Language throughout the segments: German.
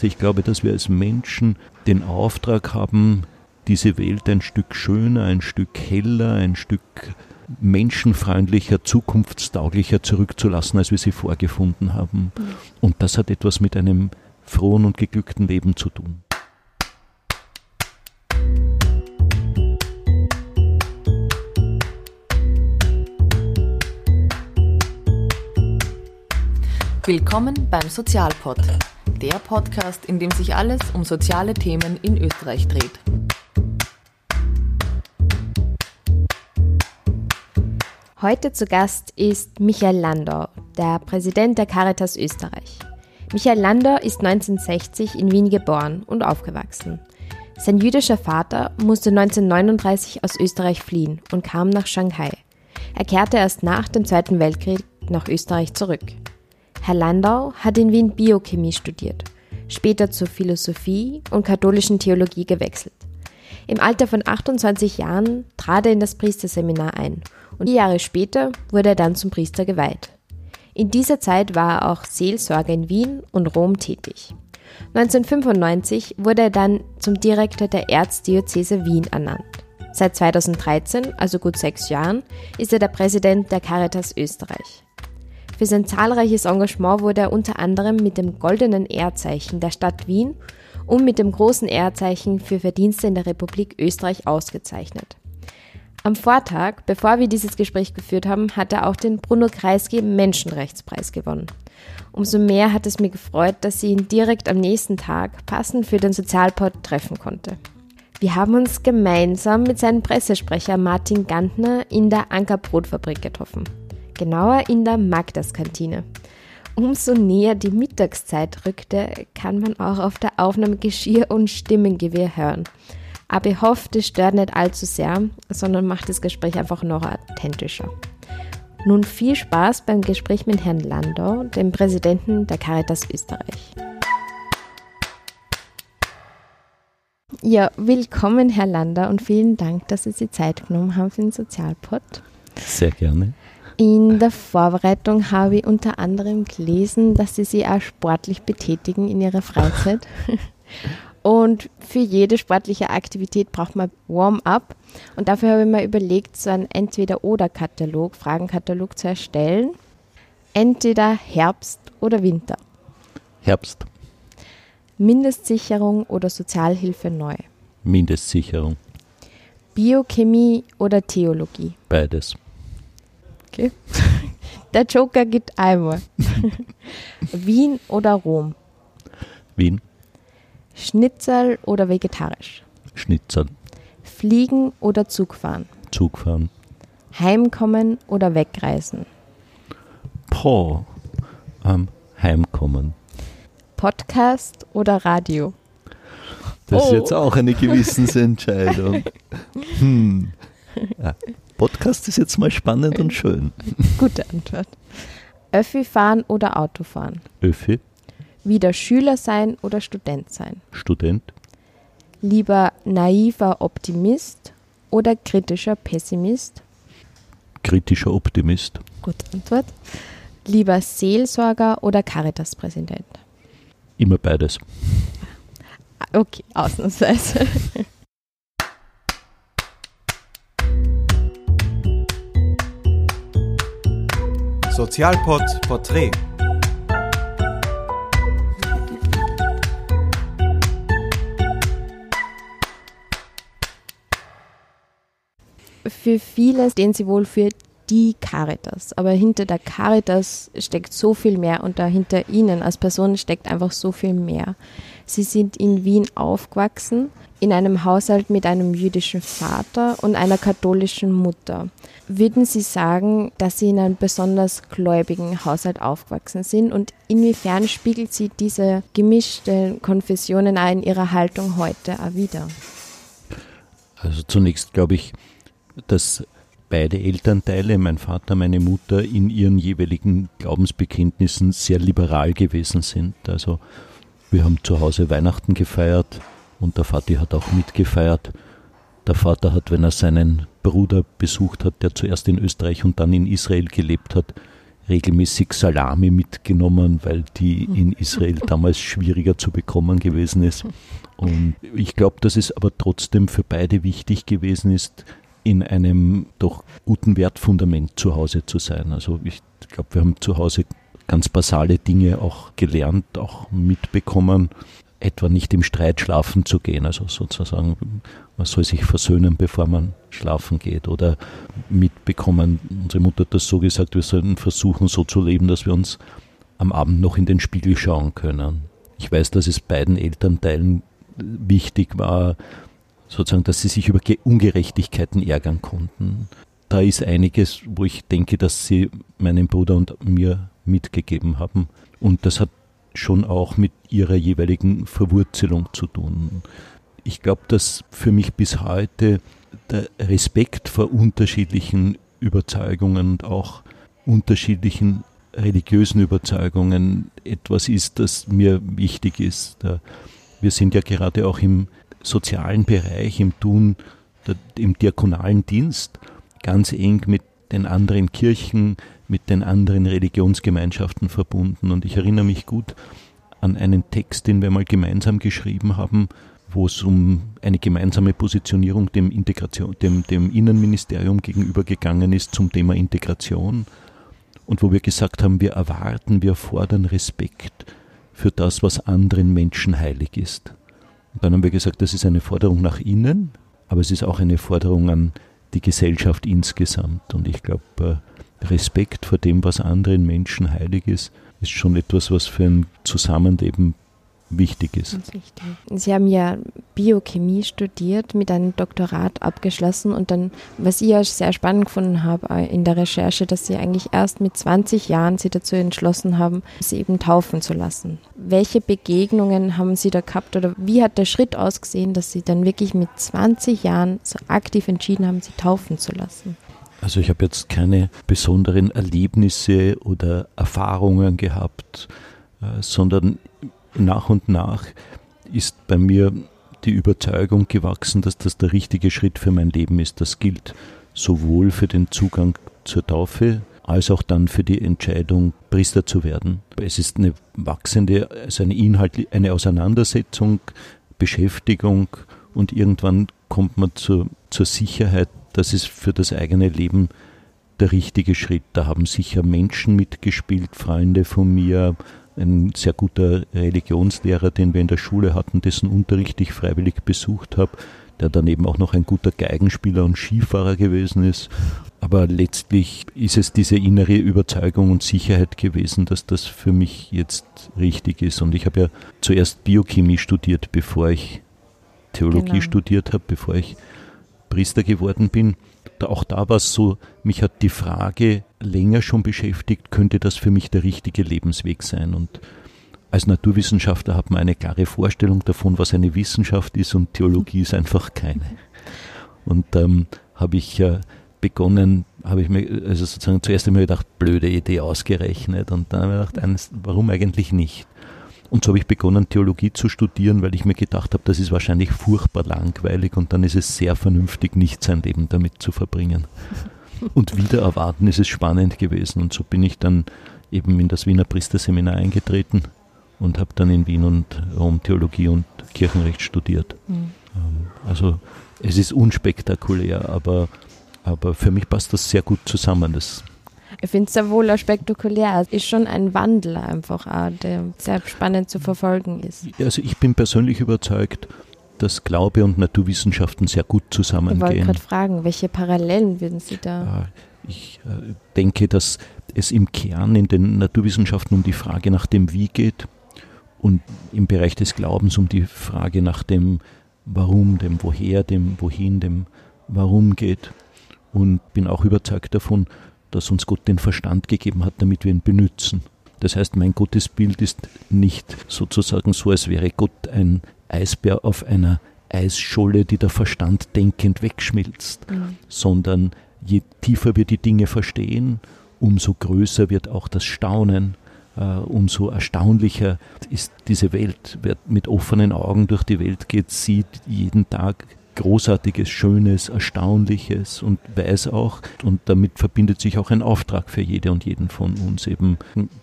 Ich glaube, dass wir als Menschen den Auftrag haben, diese Welt ein Stück schöner, ein Stück heller, ein Stück menschenfreundlicher, zukunftstauglicher zurückzulassen, als wir sie vorgefunden haben. Mhm. Und das hat etwas mit einem frohen und geglückten Leben zu tun. Willkommen beim Sozialpod, der Podcast, in dem sich alles um soziale Themen in Österreich dreht. Heute zu Gast ist Michael Landau, der Präsident der Caritas Österreich. Michael Landau ist 1960 in Wien geboren und aufgewachsen. Sein jüdischer Vater musste 1939 aus Österreich fliehen und kam nach Shanghai. Er kehrte erst nach dem Zweiten Weltkrieg nach Österreich zurück. Herr Landau hat in Wien Biochemie studiert, später zur Philosophie und katholischen Theologie gewechselt. Im Alter von 28 Jahren trat er in das Priesterseminar ein und vier Jahre später wurde er dann zum Priester geweiht. In dieser Zeit war er auch Seelsorger in Wien und Rom tätig. 1995 wurde er dann zum Direktor der Erzdiözese Wien ernannt. Seit 2013, also gut sechs Jahren, ist er der Präsident der Caritas Österreich. Für sein zahlreiches Engagement wurde er unter anderem mit dem Goldenen Ehrzeichen der Stadt Wien und mit dem Großen Ehrzeichen für Verdienste in der Republik Österreich ausgezeichnet. Am Vortag, bevor wir dieses Gespräch geführt haben, hat er auch den Bruno Kreisky Menschenrechtspreis gewonnen. Umso mehr hat es mir gefreut, dass sie ihn direkt am nächsten Tag passend für den Sozialpod treffen konnte. Wir haben uns gemeinsam mit seinem Pressesprecher Martin Gantner in der Ankerbrotfabrik getroffen genauer in der Magdas-Kantine. Umso näher die Mittagszeit rückte, kann man auch auf der Aufnahme Geschirr und Stimmengewehr hören. Aber ich hoffe, das stört nicht allzu sehr, sondern macht das Gespräch einfach noch authentischer. Nun viel Spaß beim Gespräch mit Herrn Landau, dem Präsidenten der Caritas Österreich. Ja, willkommen, Herr Landau, und vielen Dank, dass Sie sich Zeit genommen haben für den Sozialpod. Sehr gerne. In der Vorbereitung habe ich unter anderem gelesen, dass Sie sich auch sportlich betätigen in Ihrer Freizeit. Und für jede sportliche Aktivität braucht man Warm-up. Und dafür habe ich mir überlegt, so einen Entweder-Oder-Katalog, Fragenkatalog zu erstellen. Entweder Herbst oder Winter. Herbst. Mindestsicherung oder Sozialhilfe neu. Mindestsicherung. Biochemie oder Theologie. Beides. Okay. Der Joker geht einmal. Wien oder Rom? Wien. Schnitzel oder vegetarisch? Schnitzel. Fliegen oder Zugfahren? Zugfahren. Heimkommen oder wegreisen? Boah. Ähm, heimkommen. Podcast oder Radio? Das oh. ist jetzt auch eine Gewissensentscheidung. Hm. Ja. Podcast ist jetzt mal spannend und schön. Gute Antwort. Öffi fahren oder Auto fahren? Öffi. Wieder Schüler sein oder Student sein? Student. Lieber naiver Optimist oder kritischer Pessimist? Kritischer Optimist. Gute Antwort. Lieber Seelsorger oder Caritas-Präsident? Immer beides. Okay, ausnahmsweise. Sozialpod Porträt Für viele stehen sie wohl für die Caritas, aber hinter der Caritas steckt so viel mehr und dahinter ihnen als Person steckt einfach so viel mehr. Sie sind in Wien aufgewachsen, in einem Haushalt mit einem jüdischen Vater und einer katholischen Mutter. Würden Sie sagen, dass Sie in einem besonders gläubigen Haushalt aufgewachsen sind und inwiefern spiegelt Sie diese gemischten Konfessionen auch in Ihrer Haltung heute auch wieder? Also zunächst glaube ich, dass beide Elternteile, mein Vater, meine Mutter, in ihren jeweiligen Glaubensbekenntnissen sehr liberal gewesen sind. Also wir haben zu Hause Weihnachten gefeiert und der Vati hat auch mitgefeiert. Der Vater hat, wenn er seinen Bruder besucht hat, der zuerst in Österreich und dann in Israel gelebt hat, regelmäßig Salami mitgenommen, weil die in Israel damals schwieriger zu bekommen gewesen ist. Und ich glaube, dass es aber trotzdem für beide wichtig gewesen ist, in einem doch guten Wertfundament zu Hause zu sein. Also ich glaube, wir haben zu Hause ganz basale Dinge auch gelernt, auch mitbekommen, etwa nicht im Streit schlafen zu gehen, also sozusagen, man soll sich versöhnen, bevor man schlafen geht oder mitbekommen, unsere Mutter hat das so gesagt, wir sollten versuchen so zu leben, dass wir uns am Abend noch in den Spiegel schauen können. Ich weiß, dass es beiden Elternteilen wichtig war, sozusagen, dass sie sich über Ungerechtigkeiten ärgern konnten. Da ist einiges, wo ich denke, dass sie meinem Bruder und mir mitgegeben haben. Und das hat schon auch mit ihrer jeweiligen Verwurzelung zu tun. Ich glaube, dass für mich bis heute der Respekt vor unterschiedlichen Überzeugungen und auch unterschiedlichen religiösen Überzeugungen etwas ist, das mir wichtig ist. Wir sind ja gerade auch im sozialen Bereich, im Tun, im diakonalen Dienst ganz eng mit den anderen Kirchen, mit den anderen Religionsgemeinschaften verbunden. Und ich erinnere mich gut an einen Text, den wir mal gemeinsam geschrieben haben, wo es um eine gemeinsame Positionierung dem, Integration, dem, dem Innenministerium gegenüber gegangen ist zum Thema Integration und wo wir gesagt haben, wir erwarten, wir fordern Respekt für das, was anderen Menschen heilig ist. Und dann haben wir gesagt, das ist eine Forderung nach innen, aber es ist auch eine Forderung an die Gesellschaft insgesamt. Und ich glaube, äh, Respekt vor dem, was anderen Menschen heilig ist, ist schon etwas, was für ein Zusammenleben wichtig ist. Sie haben ja Biochemie studiert, mit einem Doktorat abgeschlossen und dann, was ich ja sehr spannend gefunden habe äh, in der Recherche, dass Sie eigentlich erst mit 20 Jahren Sie dazu entschlossen haben, Sie eben taufen zu lassen. Welche Begegnungen haben Sie da gehabt oder wie hat der Schritt ausgesehen, dass Sie dann wirklich mit 20 Jahren so aktiv entschieden haben, Sie taufen zu lassen? Also ich habe jetzt keine besonderen Erlebnisse oder Erfahrungen gehabt, äh, sondern nach und nach ist bei mir die Überzeugung gewachsen, dass das der richtige Schritt für mein Leben ist. Das gilt sowohl für den Zugang zur Taufe als auch dann für die Entscheidung, Priester zu werden. Es ist eine wachsende, also eine Inhalt, eine Auseinandersetzung, Beschäftigung und irgendwann kommt man zur, zur Sicherheit, das ist für das eigene Leben der richtige Schritt. Da haben sicher Menschen mitgespielt, Freunde von mir, ein sehr guter Religionslehrer, den wir in der Schule hatten, dessen Unterricht ich freiwillig besucht habe, der daneben auch noch ein guter Geigenspieler und Skifahrer gewesen ist. Aber letztlich ist es diese innere Überzeugung und Sicherheit gewesen, dass das für mich jetzt richtig ist. Und ich habe ja zuerst Biochemie studiert, bevor ich Theologie genau. studiert habe, bevor ich Priester geworden bin, auch da war es so, mich hat die Frage länger schon beschäftigt, könnte das für mich der richtige Lebensweg sein? Und als Naturwissenschaftler hat man eine klare Vorstellung davon, was eine Wissenschaft ist und Theologie ist einfach keine. Und ähm, habe ich äh, begonnen, habe ich mir also sozusagen zuerst einmal gedacht, blöde Idee ausgerechnet und dann habe ich gedacht, warum eigentlich nicht? Und so habe ich begonnen, Theologie zu studieren, weil ich mir gedacht habe, das ist wahrscheinlich furchtbar langweilig und dann ist es sehr vernünftig, nicht sein Leben damit zu verbringen. Und wieder erwarten ist es spannend gewesen. Und so bin ich dann eben in das Wiener Priesterseminar eingetreten und habe dann in Wien und Rom Theologie und Kirchenrecht studiert. Mhm. Also es ist unspektakulär, aber, aber für mich passt das sehr gut zusammen. Das ich finde es sehr wohl auch spektakulär. Es ist schon ein Wandel einfach, auch, der sehr spannend zu verfolgen ist. Also ich bin persönlich überzeugt, dass Glaube und Naturwissenschaften sehr gut zusammengehen. Ich wollte gerade fragen, welche Parallelen würden Sie da? Ich äh, denke, dass es im Kern in den Naturwissenschaften um die Frage nach dem Wie geht und im Bereich des Glaubens um die Frage nach dem Warum, dem Woher, dem Wohin, dem Warum geht. Und bin auch überzeugt davon, dass uns Gott den Verstand gegeben hat, damit wir ihn benützen. Das heißt, mein Gottesbild ist nicht sozusagen so, als wäre Gott ein Eisbär auf einer Eisscholle, die der Verstand denkend wegschmilzt, mhm. sondern je tiefer wir die Dinge verstehen, umso größer wird auch das Staunen, äh, umso erstaunlicher ist diese Welt. Wer mit offenen Augen durch die Welt geht, sieht jeden Tag Großartiges, Schönes, Erstaunliches und weiß auch, und damit verbindet sich auch ein Auftrag für jede und jeden von uns. Eben,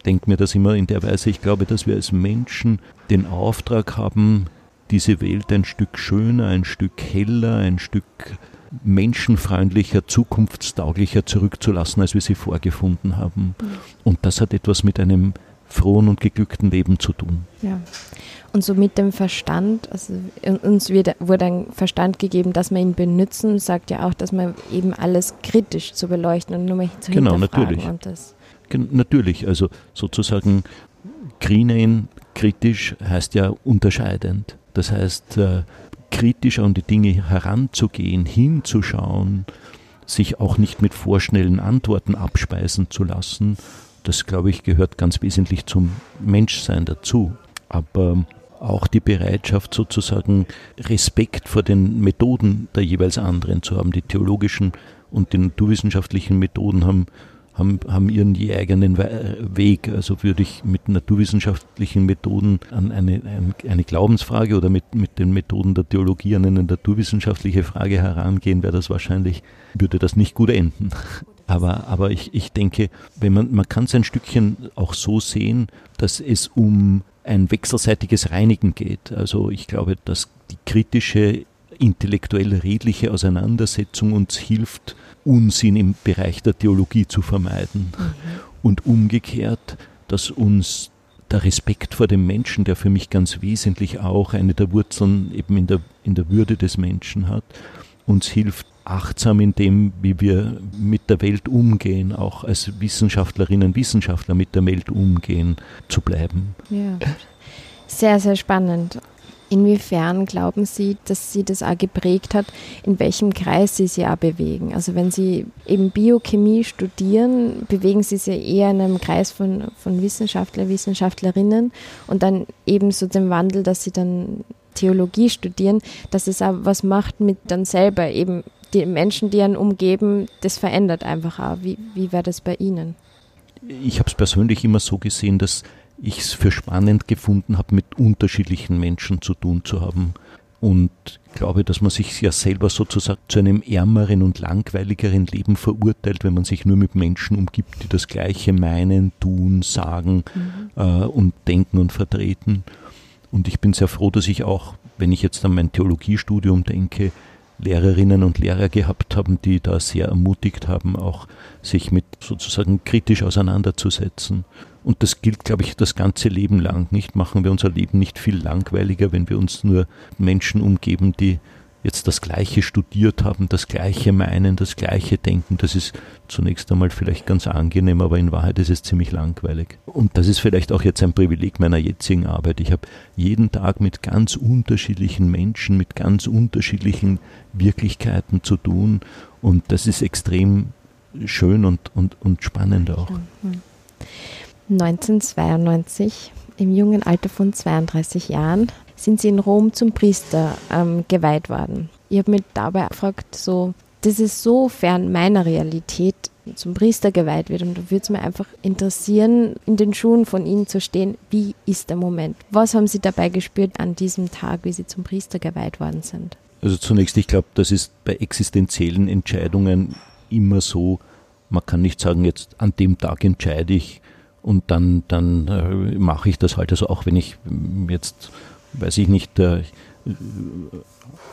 denkt mir das immer in der Weise, ich glaube, dass wir als Menschen den Auftrag haben, diese Welt ein Stück schöner, ein Stück heller, ein Stück menschenfreundlicher, zukunftstauglicher zurückzulassen, als wir sie vorgefunden haben. Mhm. Und das hat etwas mit einem frohen und geglückten Leben zu tun. Ja. Und so mit dem Verstand, also uns wird, wurde ein Verstand gegeben, dass wir ihn benutzen, sagt ja auch, dass man eben alles kritisch zu beleuchten und nur mal zu Genau, natürlich. Und das natürlich, also sozusagen Greenain kritisch heißt ja unterscheidend. Das heißt, äh, kritisch an die Dinge heranzugehen, hinzuschauen, sich auch nicht mit vorschnellen Antworten abspeisen zu lassen, das glaube ich gehört ganz wesentlich zum Menschsein dazu. Aber auch die Bereitschaft sozusagen Respekt vor den Methoden der jeweils anderen zu haben. Die theologischen und die naturwissenschaftlichen Methoden haben haben, haben ihren je eigenen Weg. Also würde ich mit naturwissenschaftlichen Methoden an eine, eine Glaubensfrage oder mit, mit den Methoden der Theologie an eine naturwissenschaftliche Frage herangehen, wäre das wahrscheinlich, würde das nicht gut enden. Aber, aber ich, ich denke, wenn man, man kann es ein Stückchen auch so sehen, dass es um ein wechselseitiges Reinigen geht. Also ich glaube, dass die kritische, intellektuell redliche Auseinandersetzung uns hilft, Unsinn im Bereich der Theologie zu vermeiden. Mhm. Und umgekehrt, dass uns der Respekt vor dem Menschen, der für mich ganz wesentlich auch eine der Wurzeln eben in der, in der Würde des Menschen hat, uns hilft, achtsam in dem, wie wir mit der Welt umgehen, auch als Wissenschaftlerinnen und Wissenschaftler mit der Welt umgehen, zu bleiben. Ja. Sehr, sehr spannend. Inwiefern glauben Sie, dass Sie das auch geprägt hat, in welchem Kreis Sie sich auch bewegen? Also wenn Sie eben Biochemie studieren, bewegen Sie sich eher in einem Kreis von, von Wissenschaftler, Wissenschaftlerinnen und dann eben so den Wandel, dass Sie dann Theologie studieren, dass es auch was macht mit dann selber, eben die Menschen, die einen umgeben, das verändert einfach auch. Wie, wie war das bei Ihnen? Ich habe es persönlich immer so gesehen, dass ich es für spannend gefunden habe, mit unterschiedlichen Menschen zu tun zu haben. Und glaube, dass man sich ja selber sozusagen zu einem ärmeren und langweiligeren Leben verurteilt, wenn man sich nur mit Menschen umgibt, die das Gleiche meinen, tun, sagen mhm. äh, und denken und vertreten. Und ich bin sehr froh, dass ich auch, wenn ich jetzt an mein Theologiestudium denke, Lehrerinnen und Lehrer gehabt haben, die da sehr ermutigt haben, auch sich mit sozusagen kritisch auseinanderzusetzen. Und das gilt, glaube ich, das ganze Leben lang. Nicht machen wir unser Leben nicht viel langweiliger, wenn wir uns nur Menschen umgeben, die jetzt das Gleiche studiert haben, das Gleiche meinen, das Gleiche denken. Das ist zunächst einmal vielleicht ganz angenehm, aber in Wahrheit ist es ziemlich langweilig. Und das ist vielleicht auch jetzt ein Privileg meiner jetzigen Arbeit. Ich habe jeden Tag mit ganz unterschiedlichen Menschen, mit ganz unterschiedlichen Wirklichkeiten zu tun. Und das ist extrem schön und, und, und spannend auch. 1992, im jungen Alter von 32 Jahren, sind sie in Rom zum Priester ähm, geweiht worden. Ich habe mich dabei gefragt, so, das ist so fern meiner Realität, zum Priester geweiht wird. Und da würde es mir einfach interessieren, in den Schuhen von Ihnen zu stehen. Wie ist der Moment? Was haben Sie dabei gespürt an diesem Tag, wie Sie zum Priester geweiht worden sind? Also zunächst, ich glaube, das ist bei existenziellen Entscheidungen immer so, man kann nicht sagen, jetzt an dem Tag entscheide ich und dann, dann äh, mache ich das halt. Also auch wenn ich jetzt weiß ich nicht, äh,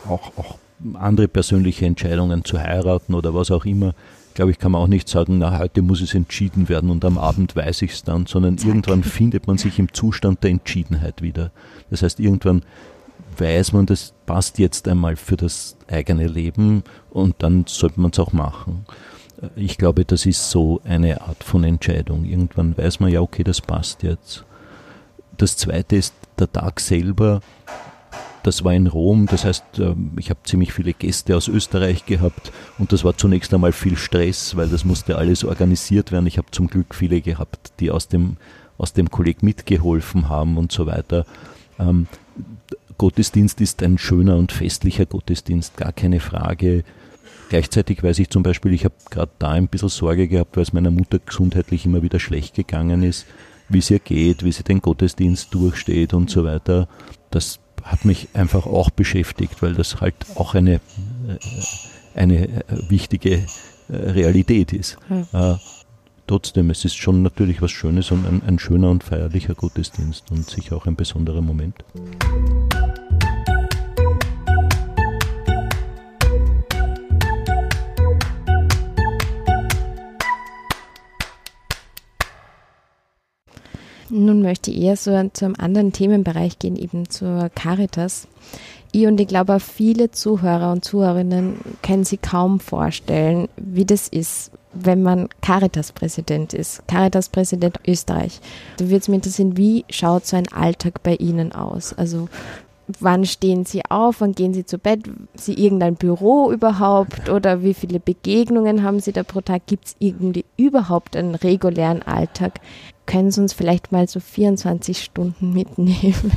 auch, auch andere persönliche Entscheidungen zu heiraten oder was auch immer, glaube ich, kann man auch nicht sagen, na, heute muss es entschieden werden und am Abend weiß ich es dann, sondern Zack. irgendwann findet man sich im Zustand der Entschiedenheit wieder. Das heißt, irgendwann weiß man, das passt jetzt einmal für das eigene Leben und dann sollte man es auch machen. Ich glaube, das ist so eine Art von Entscheidung. Irgendwann weiß man ja, okay, das passt jetzt. Das zweite ist der Tag selber. Das war in Rom, das heißt, ähm, ich habe ziemlich viele Gäste aus Österreich gehabt und das war zunächst einmal viel Stress, weil das musste alles organisiert werden. Ich habe zum Glück viele gehabt, die aus dem, aus dem Kolleg mitgeholfen haben und so weiter. Ähm, Gottesdienst ist ein schöner und festlicher Gottesdienst, gar keine Frage. Gleichzeitig weiß ich zum Beispiel, ich habe gerade da ein bisschen Sorge gehabt, weil es meiner Mutter gesundheitlich immer wieder schlecht gegangen ist wie es ihr geht, wie sie den Gottesdienst durchsteht und so weiter. Das hat mich einfach auch beschäftigt, weil das halt auch eine, äh, eine äh, wichtige Realität ist. Ja. Trotzdem, es ist schon natürlich was Schönes und ein, ein schöner und feierlicher Gottesdienst und sicher auch ein besonderer Moment. Nun möchte ich eher so zu einem anderen Themenbereich gehen, eben zur Caritas. Ich und ich glaube viele Zuhörer und Zuhörerinnen können sich kaum vorstellen, wie das ist, wenn man Caritas-Präsident ist, Caritas-Präsident Österreich. Da würde es mich interessieren, wie schaut so ein Alltag bei Ihnen aus? Also wann stehen Sie auf, wann gehen Sie zu Bett, Sie irgendein Büro überhaupt oder wie viele Begegnungen haben Sie da pro Tag? Gibt es irgendwie überhaupt einen regulären Alltag? Können Sie uns vielleicht mal so 24 Stunden mitnehmen?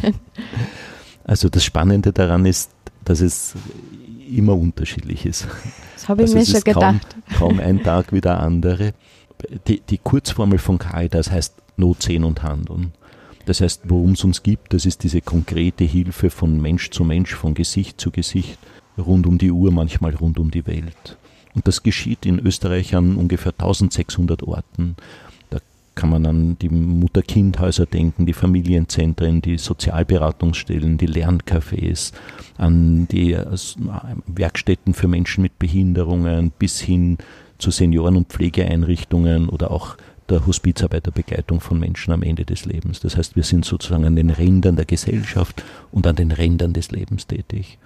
Also das Spannende daran ist, dass es immer unterschiedlich ist. Das habe ich also mir schon gedacht. Kaum, kaum ein Tag wie der andere. Die, die Kurzformel von Caritas heißt Not sehen und handeln. Das heißt, worum es uns gibt, das ist diese konkrete Hilfe von Mensch zu Mensch, von Gesicht zu Gesicht, rund um die Uhr, manchmal rund um die Welt. Und das geschieht in Österreich an ungefähr 1600 Orten. Kann man an die Mutter-Kind-Häuser denken, die Familienzentren, die Sozialberatungsstellen, die Lerncafés, an die äh, Werkstätten für Menschen mit Behinderungen bis hin zu Senioren- und Pflegeeinrichtungen oder auch der Hospizarbeiterbegleitung von Menschen am Ende des Lebens. Das heißt, wir sind sozusagen an den Rändern der Gesellschaft und an den Rändern des Lebens tätig.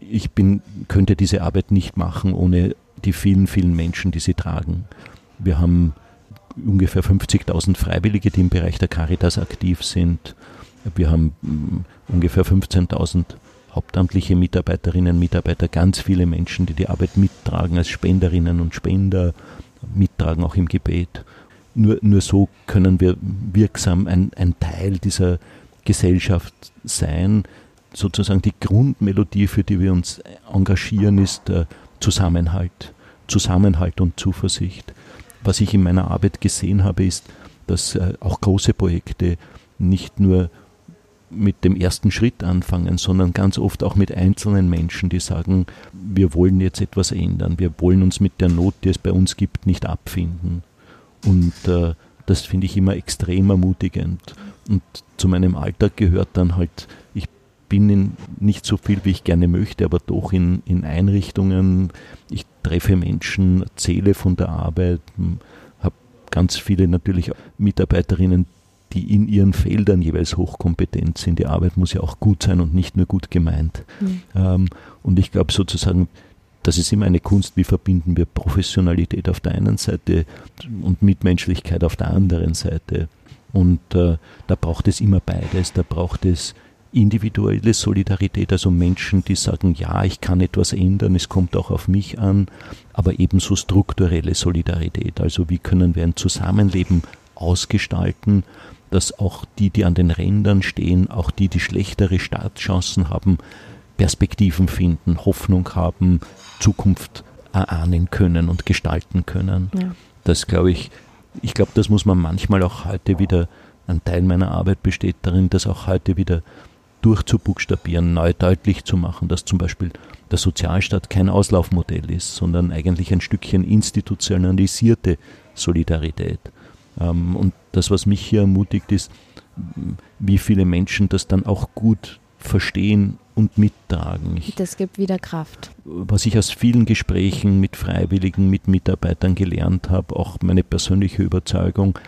Ich bin, könnte diese Arbeit nicht machen ohne die vielen, vielen Menschen, die sie tragen. Wir haben ungefähr 50.000 Freiwillige, die im Bereich der Caritas aktiv sind. Wir haben mm, ungefähr 15.000 hauptamtliche Mitarbeiterinnen und Mitarbeiter, ganz viele Menschen, die die Arbeit mittragen als Spenderinnen und Spender, mittragen auch im Gebet. Nur, nur so können wir wirksam ein, ein Teil dieser Gesellschaft sein. Sozusagen die Grundmelodie, für die wir uns engagieren, ist äh, Zusammenhalt. Zusammenhalt und Zuversicht. Was ich in meiner Arbeit gesehen habe, ist, dass äh, auch große Projekte nicht nur mit dem ersten Schritt anfangen, sondern ganz oft auch mit einzelnen Menschen, die sagen, wir wollen jetzt etwas ändern, wir wollen uns mit der Not, die es bei uns gibt, nicht abfinden. Und äh, das finde ich immer extrem ermutigend. Und zu meinem Alltag gehört dann halt, bin in nicht so viel, wie ich gerne möchte, aber doch in, in Einrichtungen. Ich treffe Menschen, erzähle von der Arbeit, habe ganz viele natürlich Mitarbeiterinnen, die in ihren Feldern jeweils hochkompetent sind. Die Arbeit muss ja auch gut sein und nicht nur gut gemeint. Mhm. Ähm, und ich glaube sozusagen, das ist immer eine Kunst, wie verbinden wir Professionalität auf der einen Seite und Mitmenschlichkeit auf der anderen Seite. Und äh, da braucht es immer beides. Da braucht es individuelle Solidarität, also Menschen, die sagen, ja, ich kann etwas ändern, es kommt auch auf mich an, aber ebenso strukturelle Solidarität. Also wie können wir ein Zusammenleben ausgestalten, dass auch die, die an den Rändern stehen, auch die, die schlechtere Startchancen haben, Perspektiven finden, Hoffnung haben, Zukunft erahnen können und gestalten können. Ja. Das glaube ich, ich glaube, das muss man manchmal auch heute wieder, ein Teil meiner Arbeit besteht darin, das auch heute wieder durchzubuchstabieren, neu deutlich zu machen, dass zum Beispiel der Sozialstaat kein Auslaufmodell ist, sondern eigentlich ein Stückchen institutionalisierte Solidarität. Ähm, und das, was mich hier ermutigt, ist, wie viele Menschen das dann auch gut verstehen und mittragen. Ich, das gibt wieder Kraft. Was ich aus vielen Gesprächen mit Freiwilligen, mit Mitarbeitern gelernt habe, auch meine persönliche Überzeugung,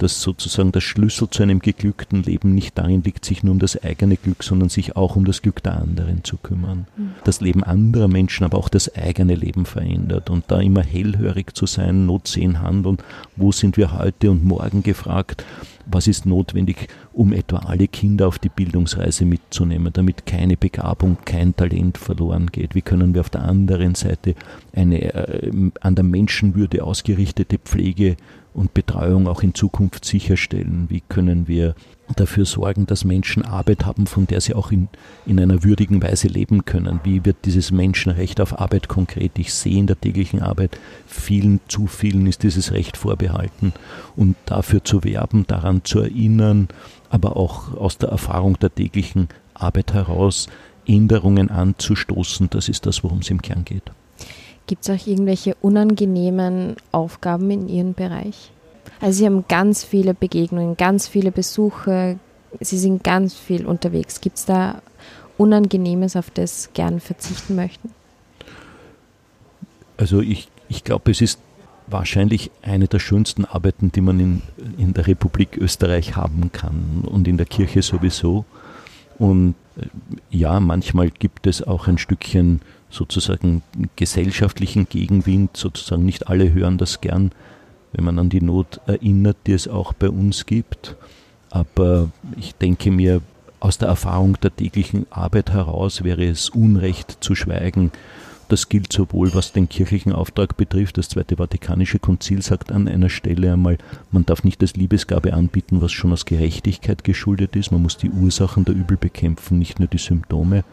dass sozusagen der Schlüssel zu einem geglückten Leben nicht darin liegt, sich nur um das eigene Glück, sondern sich auch um das Glück der anderen zu kümmern. Mhm. Das Leben anderer Menschen, aber auch das eigene Leben verändert und da immer hellhörig zu sein, Not sehen, handeln, wo sind wir heute und morgen gefragt, was ist notwendig, um etwa alle Kinder auf die Bildungsreise mitzunehmen, damit keine Begabung, kein Talent verloren geht? Wie können wir auf der anderen Seite eine äh, an der Menschenwürde ausgerichtete Pflege und Betreuung auch in Zukunft sicherstellen? Wie können wir dafür sorgen, dass Menschen Arbeit haben, von der sie auch in, in einer würdigen Weise leben können? Wie wird dieses Menschenrecht auf Arbeit konkret? Ich sehe in der täglichen Arbeit, vielen, zu vielen ist dieses Recht vorbehalten. Und dafür zu werben, daran zu erinnern, aber auch aus der Erfahrung der täglichen Arbeit heraus Änderungen anzustoßen. Das ist das, worum es im Kern geht. Gibt es auch irgendwelche unangenehmen Aufgaben in Ihrem Bereich? Also Sie haben ganz viele Begegnungen, ganz viele Besuche, Sie sind ganz viel unterwegs. Gibt es da Unangenehmes, auf das gern verzichten möchten? Also ich, ich glaube, es ist wahrscheinlich eine der schönsten Arbeiten, die man in, in der Republik Österreich haben kann und in der Kirche sowieso. Und äh, ja, manchmal gibt es auch ein Stückchen sozusagen gesellschaftlichen Gegenwind, sozusagen nicht alle hören das gern, wenn man an die Not erinnert, die es auch bei uns gibt. Aber ich denke mir, aus der Erfahrung der täglichen Arbeit heraus wäre es Unrecht zu schweigen, das gilt sowohl, was den kirchlichen Auftrag betrifft. Das Zweite Vatikanische Konzil sagt an einer Stelle einmal, man darf nicht das Liebesgabe anbieten, was schon aus Gerechtigkeit geschuldet ist. Man muss die Ursachen der Übel bekämpfen, nicht nur die Symptome.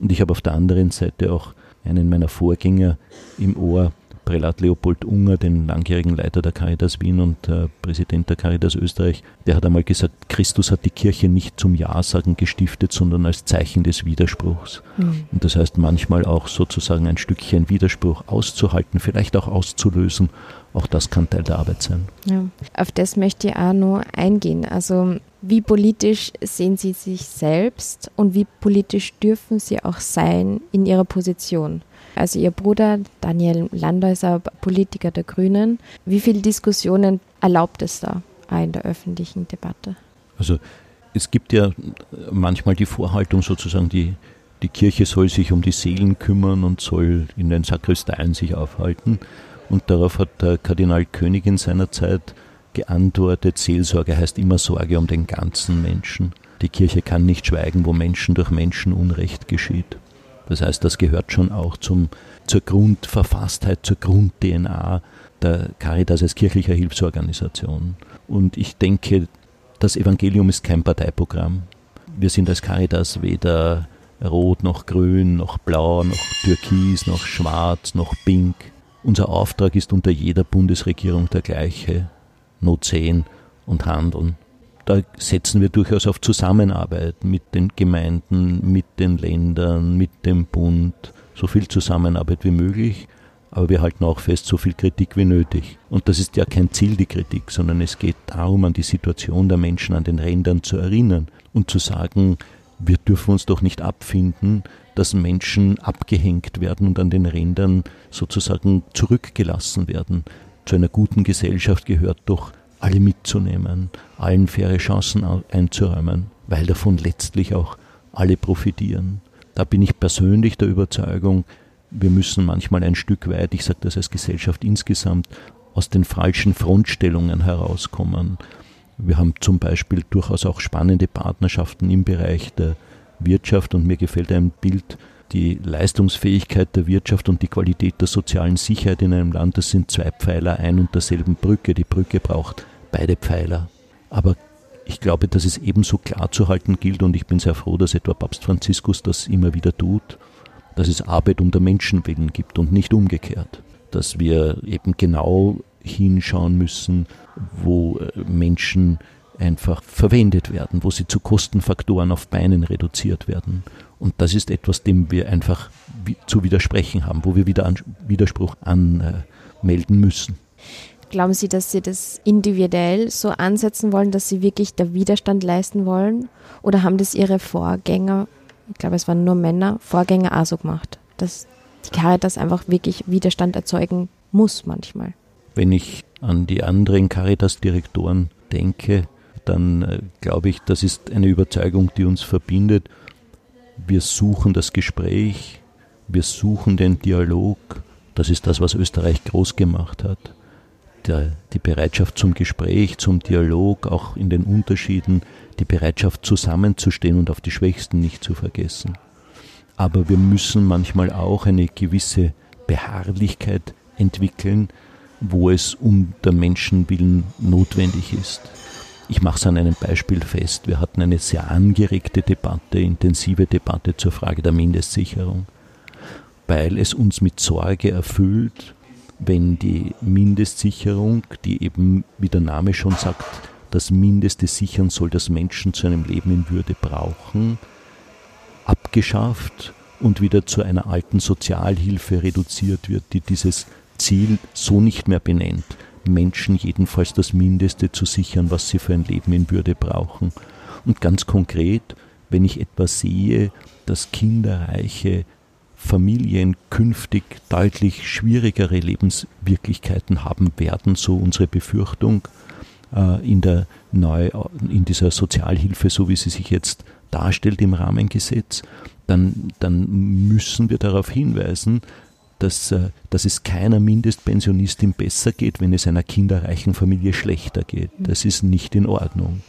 Und ich habe auf der anderen Seite auch einen meiner Vorgänger im Ohr, Prälat Leopold Unger, den langjährigen Leiter der Caritas Wien und äh, Präsident der Caritas Österreich, der hat einmal gesagt, Christus hat die Kirche nicht zum Ja-Sagen gestiftet, sondern als Zeichen des Widerspruchs. Mhm. Und das heißt manchmal auch sozusagen ein Stückchen Widerspruch auszuhalten, vielleicht auch auszulösen. Auch das kann Teil der Arbeit sein. Ja, auf das möchte ich auch noch eingehen. Also wie politisch sehen Sie sich selbst und wie politisch dürfen Sie auch sein in Ihrer Position? Also Ihr Bruder Daniel Lander ist Politiker der Grünen. Wie viele Diskussionen erlaubt es da in der öffentlichen Debatte? Also es gibt ja manchmal die Vorhaltung sozusagen, die, die Kirche soll sich um die Seelen kümmern und soll in den Sakristeien sich aufhalten. Und darauf hat der Kardinal König in seiner Zeit geantwortet, Seelsorge heißt immer Sorge um den ganzen Menschen. Die Kirche kann nicht schweigen, wo Menschen durch Menschen Unrecht geschieht. Das heißt, das gehört schon auch zum, zur Grundverfasstheit, zur Grund-DNA der Caritas als kirchlicher Hilfsorganisation. Und ich denke, das Evangelium ist kein Parteiprogramm. Wir sind als Caritas weder rot noch grün, noch blau, noch türkis, noch schwarz, noch pink. Unser Auftrag ist unter jeder Bundesregierung der gleiche. Not sehen und handeln da setzen wir durchaus auf Zusammenarbeit mit den Gemeinden, mit den Ländern, mit dem Bund, so viel Zusammenarbeit wie möglich. Aber wir halten auch fest, so viel Kritik wie nötig. Und das ist ja kein Ziel, die Kritik, sondern es geht darum, an die Situation der Menschen an den Rändern zu erinnern und zu sagen, wir dürfen uns doch nicht abfinden, dass Menschen abgehängt werden und an den Rändern sozusagen zurückgelassen werden. Zu einer guten Gesellschaft gehört doch alle mitzunehmen, allen faire Chancen einzuräumen, weil davon letztlich auch alle profitieren. Da bin ich persönlich der Überzeugung, wir müssen manchmal ein Stück weit, ich sage das als Gesellschaft insgesamt, aus den falschen Frontstellungen herauskommen. Wir haben zum Beispiel durchaus auch spannende Partnerschaften im Bereich der Wirtschaft und mir gefällt ein Bild, die Leistungsfähigkeit der Wirtschaft und die Qualität der sozialen Sicherheit in einem Land, das sind zwei Pfeiler ein und derselben Brücke. Die Brücke braucht beide Pfeiler. Aber ich glaube, dass es ebenso klar zu halten gilt und ich bin sehr froh, dass etwa Papst Franziskus das immer wieder tut, dass es Arbeit um der Menschen willen gibt und nicht umgekehrt. Dass wir eben genau hinschauen müssen, wo äh, Menschen einfach verwendet werden, wo sie zu Kostenfaktoren auf Beinen reduziert werden. Und das ist etwas, dem wir einfach zu widersprechen haben, wo wir wieder Widerspruch anmelden müssen. Glauben Sie, dass Sie das individuell so ansetzen wollen, dass Sie wirklich der Widerstand leisten wollen? Oder haben das Ihre Vorgänger, ich glaube, es waren nur Männer, Vorgänger auch so gemacht, dass die Caritas einfach wirklich Widerstand erzeugen muss manchmal? Wenn ich an die anderen Caritas-Direktoren denke, dann äh, glaube ich, das ist eine Überzeugung, die uns verbindet. Wir suchen das Gespräch, wir suchen den Dialog. Das ist das, was Österreich groß gemacht hat der, die Bereitschaft zum Gespräch, zum Dialog, auch in den Unterschieden, die Bereitschaft zusammenzustehen und auf die Schwächsten nicht zu vergessen. Aber wir müssen manchmal auch eine gewisse Beharrlichkeit entwickeln, wo es um der Menschenwillen notwendig ist. Ich mache es an einem Beispiel fest. Wir hatten eine sehr angeregte Debatte, intensive Debatte zur Frage der Mindestsicherung, weil es uns mit Sorge erfüllt, wenn die Mindestsicherung, die eben, wie der Name schon sagt, das Mindeste sichern soll, das Menschen zu einem Leben in Würde brauchen, abgeschafft und wieder zu einer alten Sozialhilfe reduziert wird, die dieses Ziel so nicht mehr benennt, Menschen jedenfalls das Mindeste zu sichern, was sie für ein Leben in Würde brauchen. Und ganz konkret, wenn ich etwas sehe, dass kinderreiche Familien künftig deutlich schwierigere Lebenswirklichkeiten haben werden, so unsere Befürchtung äh, in, der neu, in dieser Sozialhilfe, so wie sie sich jetzt darstellt im Rahmengesetz, dann, dann müssen wir darauf hinweisen, dass, äh, dass es keiner Mindestpensionistin besser geht, wenn es einer kinderreichen Familie schlechter geht. Das ist nicht in Ordnung.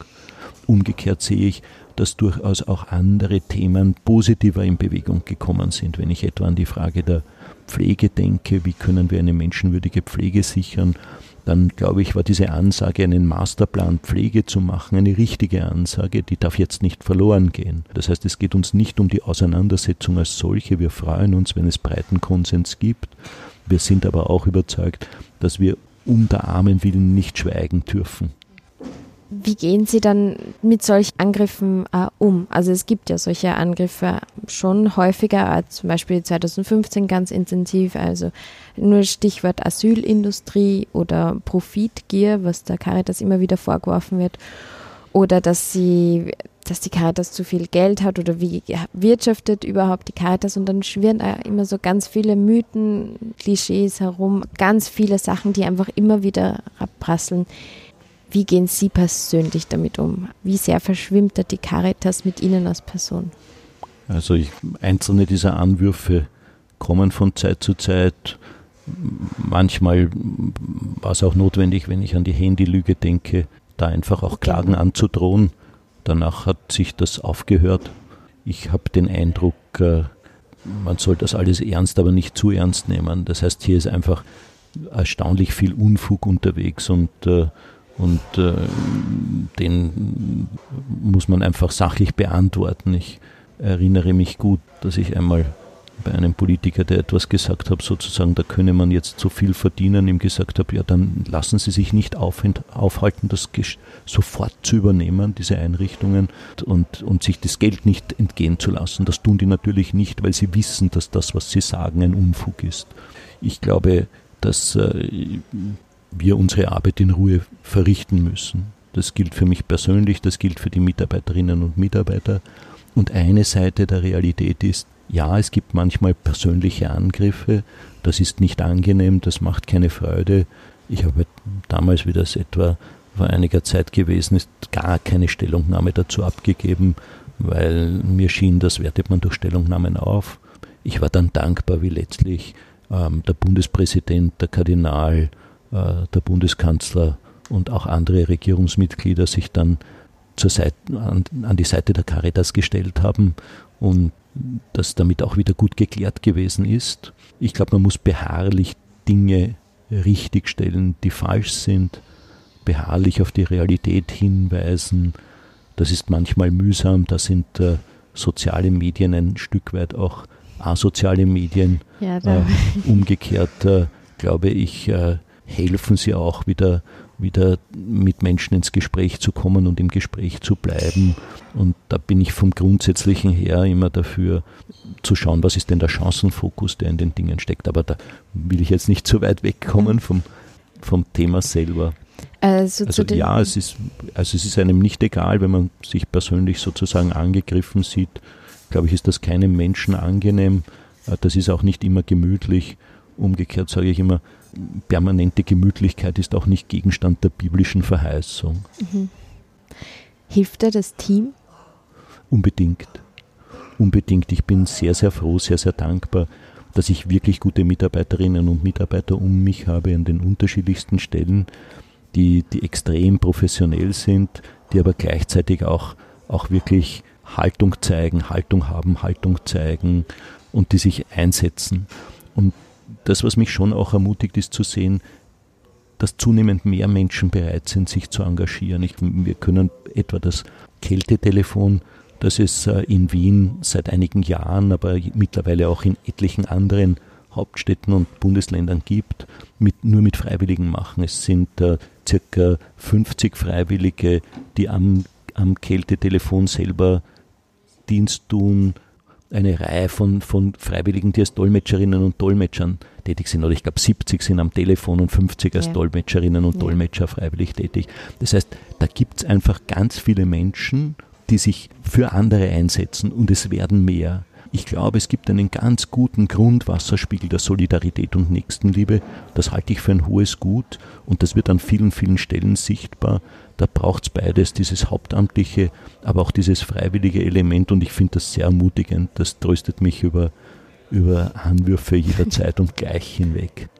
Umgekehrt sehe ich, dass durchaus auch andere Themen positiver in Bewegung gekommen sind. Wenn ich etwa an die Frage der Pflege denke, wie können wir eine menschenwürdige Pflege sichern, dann glaube ich, war diese Ansage, einen Masterplan Pflege zu machen, eine richtige Ansage, die darf jetzt nicht verloren gehen. Das heißt, es geht uns nicht um die Auseinandersetzung als solche. Wir freuen uns, wenn es breiten Konsens gibt. Wir sind aber auch überzeugt, dass wir um der Armen willen nicht schweigen dürfen. Wie gehen Sie dann mit solchen Angriffen äh, um? Also es gibt ja solche Angriffe schon häufiger, äh, zum Beispiel 2015 ganz intensiv, also nur Stichwort Asylindustrie oder Profitgier, was der Caritas immer wieder vorgeworfen wird, oder dass sie dass die Caritas zu viel Geld hat oder wie wirtschaftet überhaupt die Caritas und dann schwirren immer so ganz viele Mythen, Klischees herum, ganz viele Sachen, die einfach immer wieder abprasseln. Wie gehen Sie persönlich damit um? Wie sehr verschwimmt da die Caritas mit Ihnen als Person? Also ich, einzelne dieser Anwürfe kommen von Zeit zu Zeit. Manchmal war es auch notwendig, wenn ich an die Handylüge denke, da einfach auch Klagen anzudrohen. Danach hat sich das aufgehört. Ich habe den Eindruck, äh, man soll das alles ernst, aber nicht zu ernst nehmen. Das heißt, hier ist einfach erstaunlich viel Unfug unterwegs und äh, und äh, den muss man einfach sachlich beantworten. Ich erinnere mich gut, dass ich einmal bei einem Politiker, der etwas gesagt hat, sozusagen, da könne man jetzt so viel verdienen, ihm gesagt habe, ja, dann lassen Sie sich nicht aufhalten, das sofort zu übernehmen, diese Einrichtungen, und, und sich das Geld nicht entgehen zu lassen. Das tun die natürlich nicht, weil sie wissen, dass das, was sie sagen, ein Unfug ist. Ich glaube, dass äh, wir unsere Arbeit in Ruhe verrichten müssen. Das gilt für mich persönlich, das gilt für die Mitarbeiterinnen und Mitarbeiter. Und eine Seite der Realität ist, ja, es gibt manchmal persönliche Angriffe, das ist nicht angenehm, das macht keine Freude. Ich habe damals, wie das etwa vor einiger Zeit gewesen ist, gar keine Stellungnahme dazu abgegeben, weil mir schien, das wertet man durch Stellungnahmen auf. Ich war dann dankbar, wie letztlich ähm, der Bundespräsident, der Kardinal, der Bundeskanzler und auch andere Regierungsmitglieder sich dann zur Seite, an, an die Seite der Caritas gestellt haben und das damit auch wieder gut geklärt gewesen ist. Ich glaube, man muss beharrlich Dinge richtigstellen, die falsch sind, beharrlich auf die Realität hinweisen. Das ist manchmal mühsam, da sind äh, soziale Medien ein Stück weit auch asoziale Medien. Ja, äh, umgekehrt, äh, glaube ich, äh, helfen sie auch wieder, wieder mit Menschen ins Gespräch zu kommen und im Gespräch zu bleiben. Und da bin ich vom Grundsätzlichen her immer dafür zu schauen, was ist denn der Chancenfokus, der in den Dingen steckt. Aber da will ich jetzt nicht zu weit wegkommen vom, vom Thema selber. Also, also ja, es ist, also es ist einem nicht egal, wenn man sich persönlich sozusagen angegriffen sieht. Glaube ich, ist das keinem Menschen angenehm. Das ist auch nicht immer gemütlich. Umgekehrt sage ich immer, permanente Gemütlichkeit ist auch nicht Gegenstand der biblischen Verheißung. Mhm. Hilft dir das Team? Unbedingt. Unbedingt. Ich bin sehr, sehr froh, sehr, sehr dankbar, dass ich wirklich gute Mitarbeiterinnen und Mitarbeiter um mich habe an den unterschiedlichsten Stellen, die, die extrem professionell sind, die aber gleichzeitig auch, auch wirklich Haltung zeigen, Haltung haben, Haltung zeigen und die sich einsetzen. Und das, was mich schon auch ermutigt, ist zu sehen, dass zunehmend mehr Menschen bereit sind, sich zu engagieren. Ich, wir können etwa das Kältetelefon, das es äh, in Wien seit einigen Jahren, aber mittlerweile auch in etlichen anderen Hauptstädten und Bundesländern gibt, mit, nur mit Freiwilligen machen. Es sind äh, circa 50 Freiwillige, die am, am Kältetelefon selber Dienst tun, eine Reihe von, von Freiwilligen, die als Dolmetscherinnen und Dolmetschern tätig sind. Oder ich glaube 70 sind am Telefon und 50 als ja. Dolmetscherinnen und ja. Dolmetscher freiwillig tätig. Das heißt, da gibt es einfach ganz viele Menschen, die sich für andere einsetzen und es werden mehr. Ich glaube, es gibt einen ganz guten Grundwasserspiegel der Solidarität und Nächstenliebe. Das halte ich für ein hohes Gut und das wird an vielen, vielen Stellen sichtbar. Da braucht es beides, dieses hauptamtliche, aber auch dieses freiwillige Element und ich finde das sehr ermutigend. Das tröstet mich über, über Anwürfe jederzeit und gleich hinweg.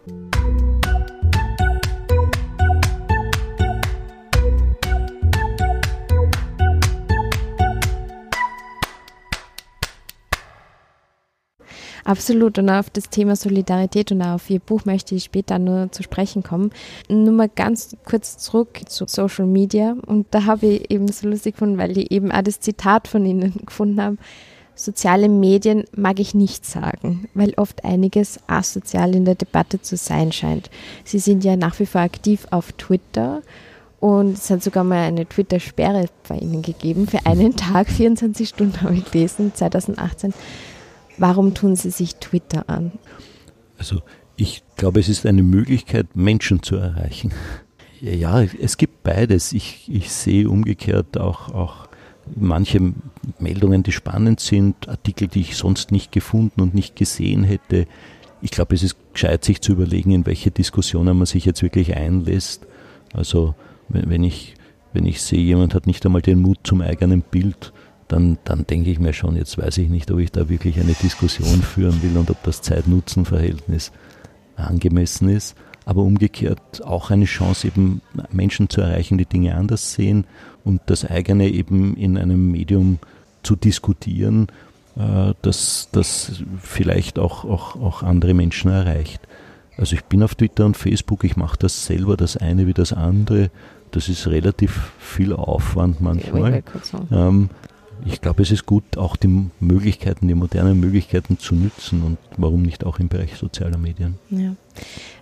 Absolut. Und auf das Thema Solidarität und auf Ihr Buch möchte ich später nur zu sprechen kommen. Nur mal ganz kurz zurück zu Social Media. Und da habe ich eben so lustig gefunden, weil ich eben auch das Zitat von Ihnen gefunden habe. Soziale Medien mag ich nicht sagen, weil oft einiges asozial in der Debatte zu sein scheint. Sie sind ja nach wie vor aktiv auf Twitter und es hat sogar mal eine Twitter-Sperre bei Ihnen gegeben für einen Tag, 24 Stunden habe ich gelesen, 2018. Warum tun Sie sich Twitter an? Also ich glaube, es ist eine Möglichkeit, Menschen zu erreichen. Ja, es gibt beides. Ich, ich sehe umgekehrt auch, auch manche Meldungen, die spannend sind, Artikel, die ich sonst nicht gefunden und nicht gesehen hätte. Ich glaube, es ist gescheit, sich zu überlegen, in welche Diskussionen man sich jetzt wirklich einlässt. Also wenn ich, wenn ich sehe, jemand hat nicht einmal den Mut zum eigenen Bild, dann, dann denke ich mir schon, jetzt weiß ich nicht, ob ich da wirklich eine Diskussion führen will und ob das Zeit-Nutzen-Verhältnis angemessen ist. Aber umgekehrt auch eine Chance, eben Menschen zu erreichen, die Dinge anders sehen und das eigene eben in einem Medium zu diskutieren, äh, das, das vielleicht auch, auch, auch andere Menschen erreicht. Also ich bin auf Twitter und Facebook, ich mache das selber, das eine wie das andere. Das ist relativ viel Aufwand manchmal. Ähm, ich glaube, es ist gut, auch die Möglichkeiten, die modernen Möglichkeiten zu nutzen und warum nicht auch im Bereich sozialer Medien. Ja.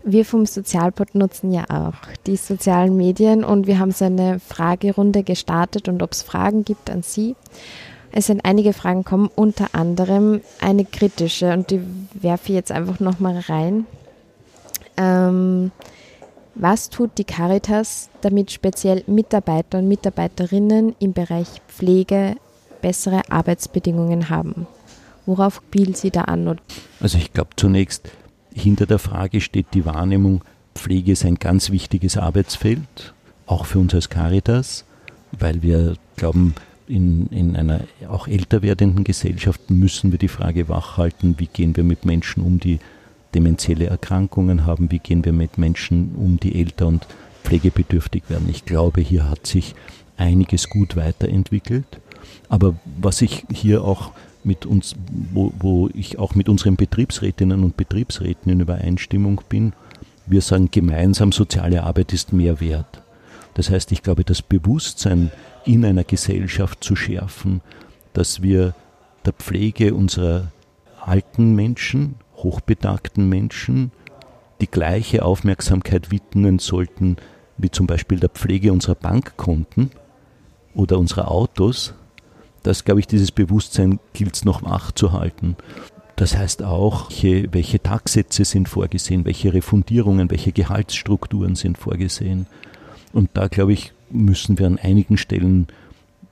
Wir vom Sozialpod nutzen ja auch die sozialen Medien und wir haben so eine Fragerunde gestartet und ob es Fragen gibt an Sie. Es sind einige Fragen kommen, unter anderem eine kritische und die werfe ich jetzt einfach nochmal rein. Ähm, was tut die Caritas, damit speziell Mitarbeiter und Mitarbeiterinnen im Bereich Pflege, bessere Arbeitsbedingungen haben. Worauf spielt sie da an? Also ich glaube zunächst, hinter der Frage steht die Wahrnehmung, Pflege ist ein ganz wichtiges Arbeitsfeld, auch für uns als Caritas, weil wir glauben, in, in einer auch älter werdenden Gesellschaft müssen wir die Frage wachhalten, wie gehen wir mit Menschen um, die demenzielle Erkrankungen haben, wie gehen wir mit Menschen um, die älter und pflegebedürftig werden. Ich glaube, hier hat sich einiges gut weiterentwickelt. Aber was ich hier auch mit uns, wo, wo ich auch mit unseren Betriebsrätinnen und Betriebsräten in Übereinstimmung bin, wir sagen gemeinsam, soziale Arbeit ist mehr wert. Das heißt, ich glaube, das Bewusstsein in einer Gesellschaft zu schärfen, dass wir der Pflege unserer alten Menschen, hochbetagten Menschen, die gleiche Aufmerksamkeit widmen sollten wie zum Beispiel der Pflege unserer Bankkonten oder unserer Autos, das, glaube ich, dieses Bewusstsein gilt es noch wachzuhalten. Das heißt auch, welche, welche Tagsätze sind vorgesehen, welche Refundierungen, welche Gehaltsstrukturen sind vorgesehen. Und da, glaube ich, müssen wir an einigen Stellen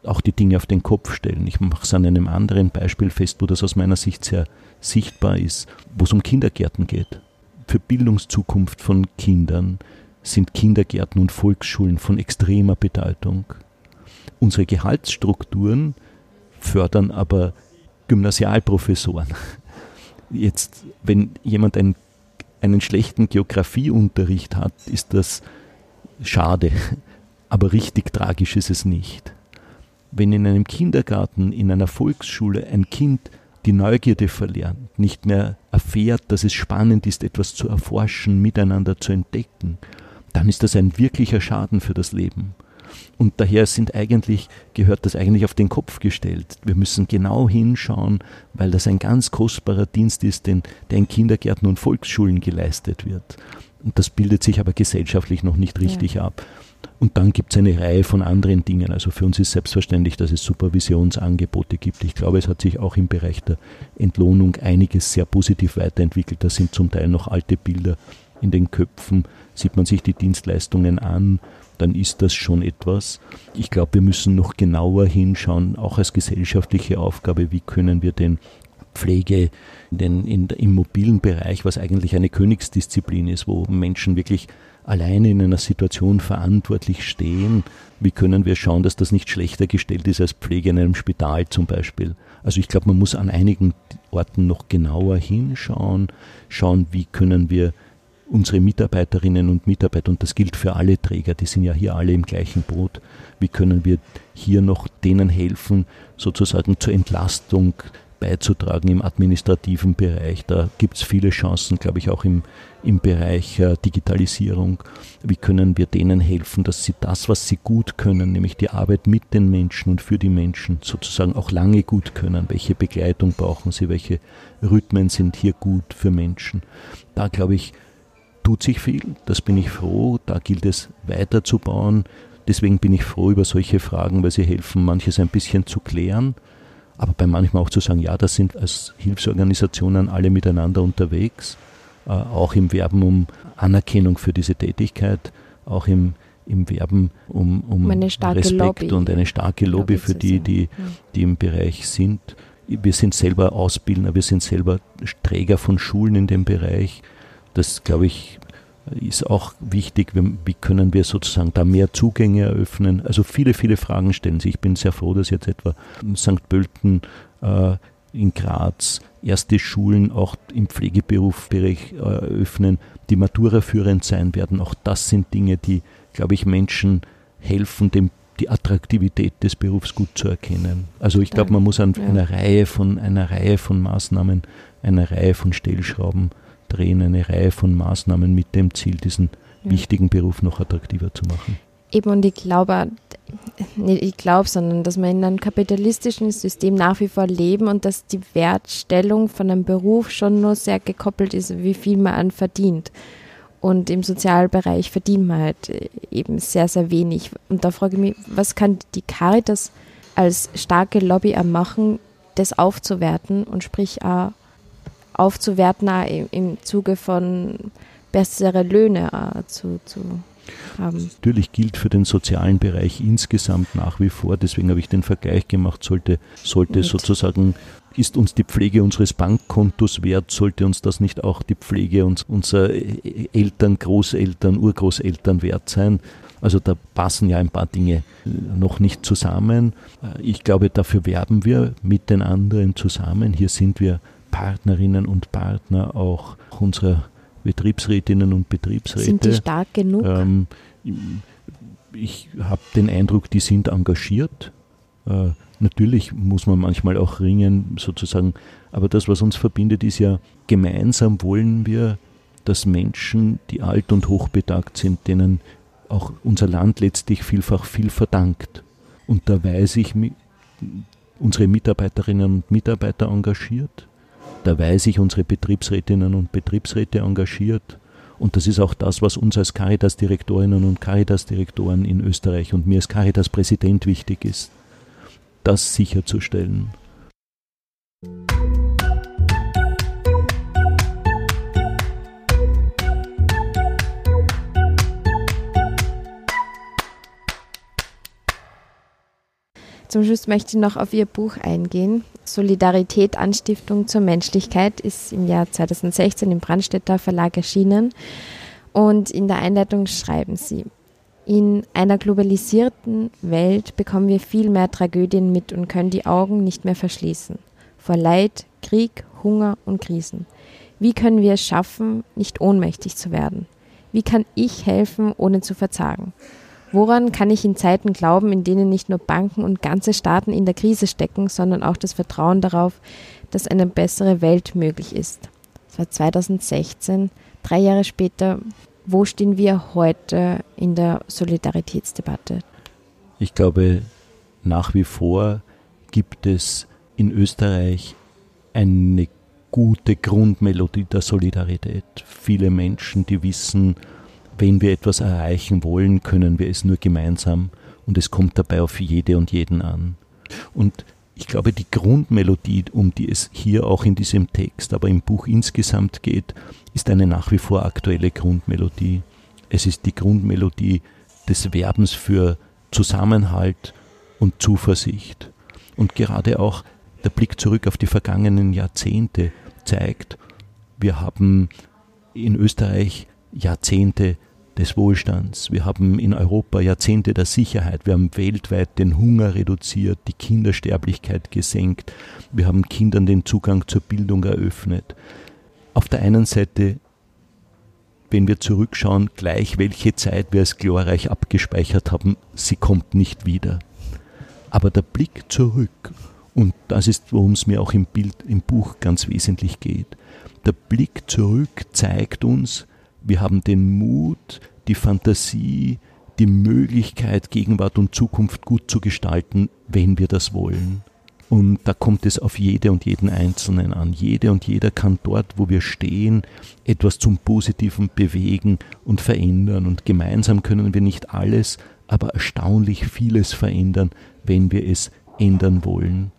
auch die Dinge auf den Kopf stellen. Ich mache es an einem anderen Beispiel fest, wo das aus meiner Sicht sehr sichtbar ist, wo es um Kindergärten geht. Für Bildungszukunft von Kindern sind Kindergärten und Volksschulen von extremer Bedeutung. Unsere Gehaltsstrukturen fördern aber Gymnasialprofessoren. Jetzt, wenn jemand einen, einen schlechten Geografieunterricht hat, ist das schade, aber richtig tragisch ist es nicht. Wenn in einem Kindergarten, in einer Volksschule ein Kind die Neugierde verlernt, nicht mehr erfährt, dass es spannend ist, etwas zu erforschen, miteinander zu entdecken, dann ist das ein wirklicher Schaden für das Leben. Und daher sind eigentlich, gehört das eigentlich auf den Kopf gestellt. Wir müssen genau hinschauen, weil das ein ganz kostbarer Dienst ist, den, der in Kindergärten und Volksschulen geleistet wird. Und das bildet sich aber gesellschaftlich noch nicht richtig ja. ab. Und dann gibt es eine Reihe von anderen Dingen. Also für uns ist selbstverständlich, dass es Supervisionsangebote gibt. Ich glaube, es hat sich auch im Bereich der Entlohnung einiges sehr positiv weiterentwickelt. Da sind zum Teil noch alte Bilder in den Köpfen. Sieht man sich die Dienstleistungen an, dann ist das schon etwas. Ich glaube, wir müssen noch genauer hinschauen, auch als gesellschaftliche Aufgabe, wie können wir den Pflege in in, im mobilen Bereich, was eigentlich eine Königsdisziplin ist, wo Menschen wirklich alleine in einer Situation verantwortlich stehen, wie können wir schauen, dass das nicht schlechter gestellt ist als Pflege in einem Spital zum Beispiel. Also ich glaube, man muss an einigen Orten noch genauer hinschauen, schauen, wie können wir unsere Mitarbeiterinnen und Mitarbeiter, und das gilt für alle Träger, die sind ja hier alle im gleichen Boot, wie können wir hier noch denen helfen, sozusagen zur Entlastung beizutragen im administrativen Bereich. Da gibt es viele Chancen, glaube ich, auch im, im Bereich äh, Digitalisierung. Wie können wir denen helfen, dass sie das, was sie gut können, nämlich die Arbeit mit den Menschen und für die Menschen, sozusagen auch lange gut können? Welche Begleitung brauchen sie? Welche Rhythmen sind hier gut für Menschen? Da, glaube ich, tut sich viel. Das bin ich froh. Da gilt es weiterzubauen. Deswegen bin ich froh über solche Fragen, weil sie helfen, manches ein bisschen zu klären aber bei manchmal auch zu sagen, ja, das sind als Hilfsorganisationen alle miteinander unterwegs, äh, auch im Werben um Anerkennung für diese Tätigkeit, auch im, im Werben um, um Respekt Lobby. und eine starke Lobby, Lobby für die, die, die im Bereich sind. Wir sind selber Ausbildner, wir sind selber Träger von Schulen in dem Bereich. Das, glaube ich, ist auch wichtig, wie können wir sozusagen da mehr Zugänge eröffnen. Also viele, viele Fragen stellen sich. Ich bin sehr froh, dass jetzt etwa St. Pölten äh, in Graz erste Schulen auch im Pflegeberufsbereich äh, eröffnen, die Matura führend sein werden. Auch das sind Dinge, die, glaube ich, Menschen helfen, dem die Attraktivität des Berufs gut zu erkennen. Also ich glaube, man muss an ja. einer Reihe von einer Reihe von Maßnahmen, einer Reihe von Stellschrauben drehen eine Reihe von Maßnahmen mit dem Ziel, diesen ja. wichtigen Beruf noch attraktiver zu machen. Eben, und ich glaube, nicht ich glaube, sondern dass wir in einem kapitalistischen System nach wie vor leben und dass die Wertstellung von einem Beruf schon nur sehr gekoppelt ist, wie viel man an verdient. Und im Sozialbereich verdient man halt äh, eben sehr, sehr wenig. Und da frage ich mich, was kann die Caritas als starke Lobby machen, das aufzuwerten und sprich auch aufzuwerten im, im Zuge von bessere Löhne äh, zu, zu haben. Natürlich gilt für den sozialen Bereich insgesamt nach wie vor, deswegen habe ich den Vergleich gemacht, sollte, sollte sozusagen, ist uns die Pflege unseres Bankkontos wert, sollte uns das nicht auch die Pflege uns, unserer Eltern, Großeltern, Urgroßeltern wert sein. Also da passen ja ein paar Dinge noch nicht zusammen. Ich glaube, dafür werben wir mit den anderen zusammen. Hier sind wir Partnerinnen und Partner auch unserer Betriebsrätinnen und Betriebsräte. Sind die stark genug? Ähm, ich habe den Eindruck, die sind engagiert. Äh, natürlich muss man manchmal auch ringen, sozusagen. Aber das, was uns verbindet, ist ja, gemeinsam wollen wir, dass Menschen, die alt und hochbetagt sind, denen auch unser Land letztlich vielfach viel verdankt. Und da weiß ich, unsere Mitarbeiterinnen und Mitarbeiter engagiert. Da weiß ich unsere Betriebsrätinnen und Betriebsräte engagiert. Und das ist auch das, was uns als Caritas-Direktorinnen und Caritas-Direktoren in Österreich und mir als Caritas-Präsident wichtig ist, das sicherzustellen. Zum Schluss möchte ich noch auf Ihr Buch eingehen. Solidarität, Anstiftung zur Menschlichkeit ist im Jahr 2016 im Brandstätter Verlag erschienen. Und in der Einleitung schreiben Sie, in einer globalisierten Welt bekommen wir viel mehr Tragödien mit und können die Augen nicht mehr verschließen. Vor Leid, Krieg, Hunger und Krisen. Wie können wir es schaffen, nicht ohnmächtig zu werden? Wie kann ich helfen, ohne zu verzagen? Woran kann ich in Zeiten glauben, in denen nicht nur Banken und ganze Staaten in der Krise stecken, sondern auch das Vertrauen darauf, dass eine bessere Welt möglich ist? Das war 2016, drei Jahre später. Wo stehen wir heute in der Solidaritätsdebatte? Ich glaube, nach wie vor gibt es in Österreich eine gute Grundmelodie der Solidarität. Viele Menschen, die wissen, wenn wir etwas erreichen wollen, können wir es nur gemeinsam und es kommt dabei auf jede und jeden an. Und ich glaube, die Grundmelodie, um die es hier auch in diesem Text, aber im Buch insgesamt geht, ist eine nach wie vor aktuelle Grundmelodie. Es ist die Grundmelodie des Werbens für Zusammenhalt und Zuversicht. Und gerade auch der Blick zurück auf die vergangenen Jahrzehnte zeigt, wir haben in Österreich Jahrzehnte des Wohlstands. Wir haben in Europa Jahrzehnte der Sicherheit. Wir haben weltweit den Hunger reduziert, die Kindersterblichkeit gesenkt. Wir haben Kindern den Zugang zur Bildung eröffnet. Auf der einen Seite, wenn wir zurückschauen, gleich welche Zeit wir als glorreich abgespeichert haben, sie kommt nicht wieder. Aber der Blick zurück, und das ist, worum es mir auch im Bild, im Buch ganz wesentlich geht, der Blick zurück zeigt uns, wir haben den Mut, die Fantasie, die Möglichkeit, Gegenwart und Zukunft gut zu gestalten, wenn wir das wollen. Und da kommt es auf jede und jeden Einzelnen an. Jede und jeder kann dort, wo wir stehen, etwas zum Positiven bewegen und verändern. Und gemeinsam können wir nicht alles, aber erstaunlich vieles verändern, wenn wir es ändern wollen.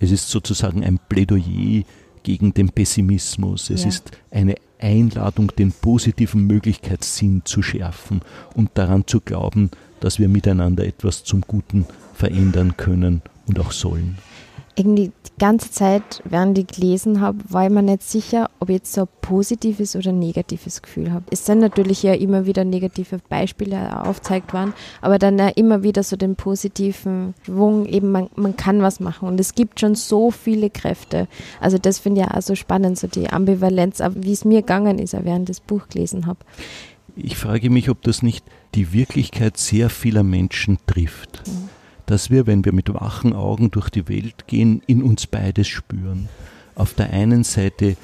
Es ist sozusagen ein Plädoyer gegen den Pessimismus. Es ja. ist eine Einladung, den positiven Möglichkeitssinn zu schärfen und daran zu glauben, dass wir miteinander etwas zum Guten verändern können und auch sollen irgendwie die ganze Zeit, während ich gelesen habe, war ich mir nicht sicher, ob ich jetzt so ein positives oder negatives Gefühl habe. Es sind natürlich ja immer wieder negative Beispiele aufgezeigt worden, aber dann ja immer wieder so den positiven Schwung, eben man, man kann was machen und es gibt schon so viele Kräfte. Also das finde ich ja auch so spannend, so die Ambivalenz, wie es mir gegangen ist, während ich das Buch gelesen habe. Ich frage mich, ob das nicht die Wirklichkeit sehr vieler Menschen trifft. Mhm dass wir, wenn wir mit wachen Augen durch die Welt gehen, in uns beides spüren. Auf der einen Seite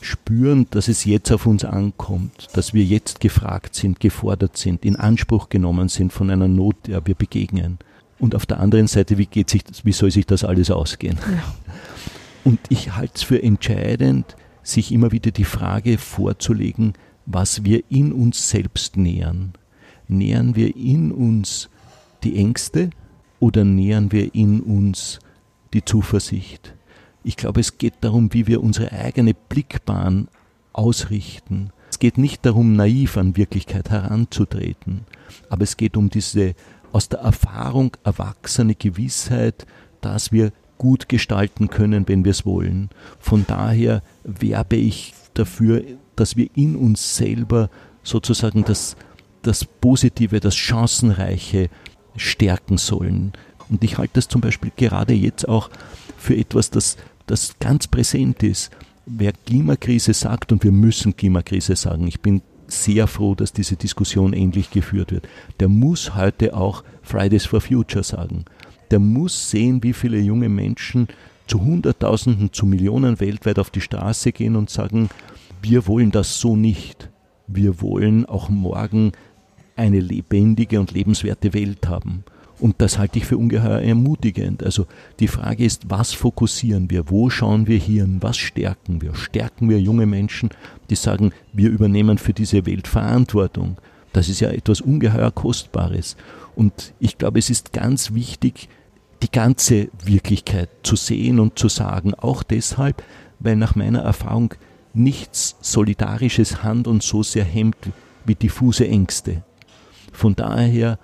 spüren, dass es jetzt auf uns ankommt, dass wir jetzt gefragt sind, gefordert sind, in Anspruch genommen sind von einer Not, der wir begegnen. Und auf der anderen Seite, wie, geht sich das, wie soll sich das alles ausgehen? Ja. Und ich halte es für entscheidend, sich immer wieder die Frage vorzulegen, was wir in uns selbst nähern. Nähern wir in uns die Ängste, oder nähern wir in uns die Zuversicht? Ich glaube, es geht darum, wie wir unsere eigene Blickbahn ausrichten. Es geht nicht darum, naiv an Wirklichkeit heranzutreten, aber es geht um diese aus der Erfahrung erwachsene Gewissheit, dass wir gut gestalten können, wenn wir es wollen. Von daher werbe ich dafür, dass wir in uns selber sozusagen das, das Positive, das Chancenreiche stärken sollen. Und ich halte das zum Beispiel gerade jetzt auch für etwas, das, das ganz präsent ist. Wer Klimakrise sagt, und wir müssen Klimakrise sagen, ich bin sehr froh, dass diese Diskussion endlich geführt wird, der muss heute auch Fridays for Future sagen. Der muss sehen, wie viele junge Menschen zu Hunderttausenden, zu Millionen weltweit auf die Straße gehen und sagen, wir wollen das so nicht. Wir wollen auch morgen eine lebendige und lebenswerte Welt haben. Und das halte ich für ungeheuer ermutigend. Also die Frage ist, was fokussieren wir? Wo schauen wir hin? Was stärken wir? Stärken wir junge Menschen, die sagen, wir übernehmen für diese Welt Verantwortung? Das ist ja etwas ungeheuer Kostbares. Und ich glaube, es ist ganz wichtig, die ganze Wirklichkeit zu sehen und zu sagen. Auch deshalb, weil nach meiner Erfahrung nichts Solidarisches Hand und so sehr hemmt wie diffuse Ängste. Von daher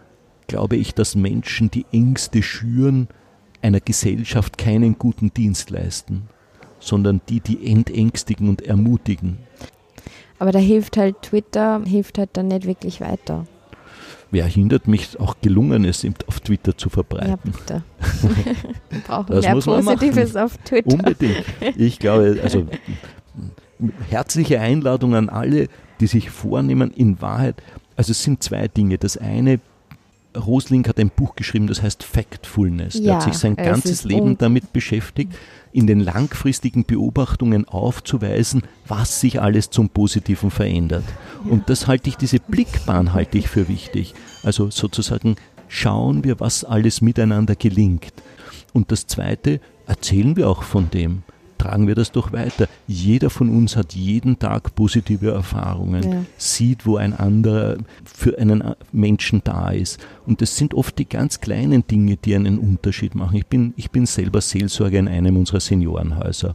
glaube ich, dass Menschen, die Ängste schüren, einer Gesellschaft keinen guten Dienst leisten, sondern die, die entängstigen und ermutigen. Aber da hilft halt Twitter, hilft halt dann nicht wirklich weiter. Wer hindert mich, auch gelungen es auf Twitter zu verbreiten? Ja, bitte. Wir brauchen das mehr Positives auf Twitter. Unbedingt. Ich glaube, also herzliche Einladung an alle, die sich vornehmen, in Wahrheit also es sind zwei Dinge. Das eine, Rosling hat ein Buch geschrieben, das heißt Factfulness. Ja, er hat sich sein ganzes Leben damit beschäftigt, in den langfristigen Beobachtungen aufzuweisen, was sich alles zum Positiven verändert. Und das halte ich, diese Blickbahn halte ich für wichtig. Also sozusagen schauen wir, was alles miteinander gelingt. Und das Zweite, erzählen wir auch von dem tragen wir das doch weiter. Jeder von uns hat jeden Tag positive Erfahrungen, ja. sieht, wo ein anderer für einen Menschen da ist. Und das sind oft die ganz kleinen Dinge, die einen Unterschied machen. Ich bin, ich bin selber Seelsorger in einem unserer Seniorenhäuser.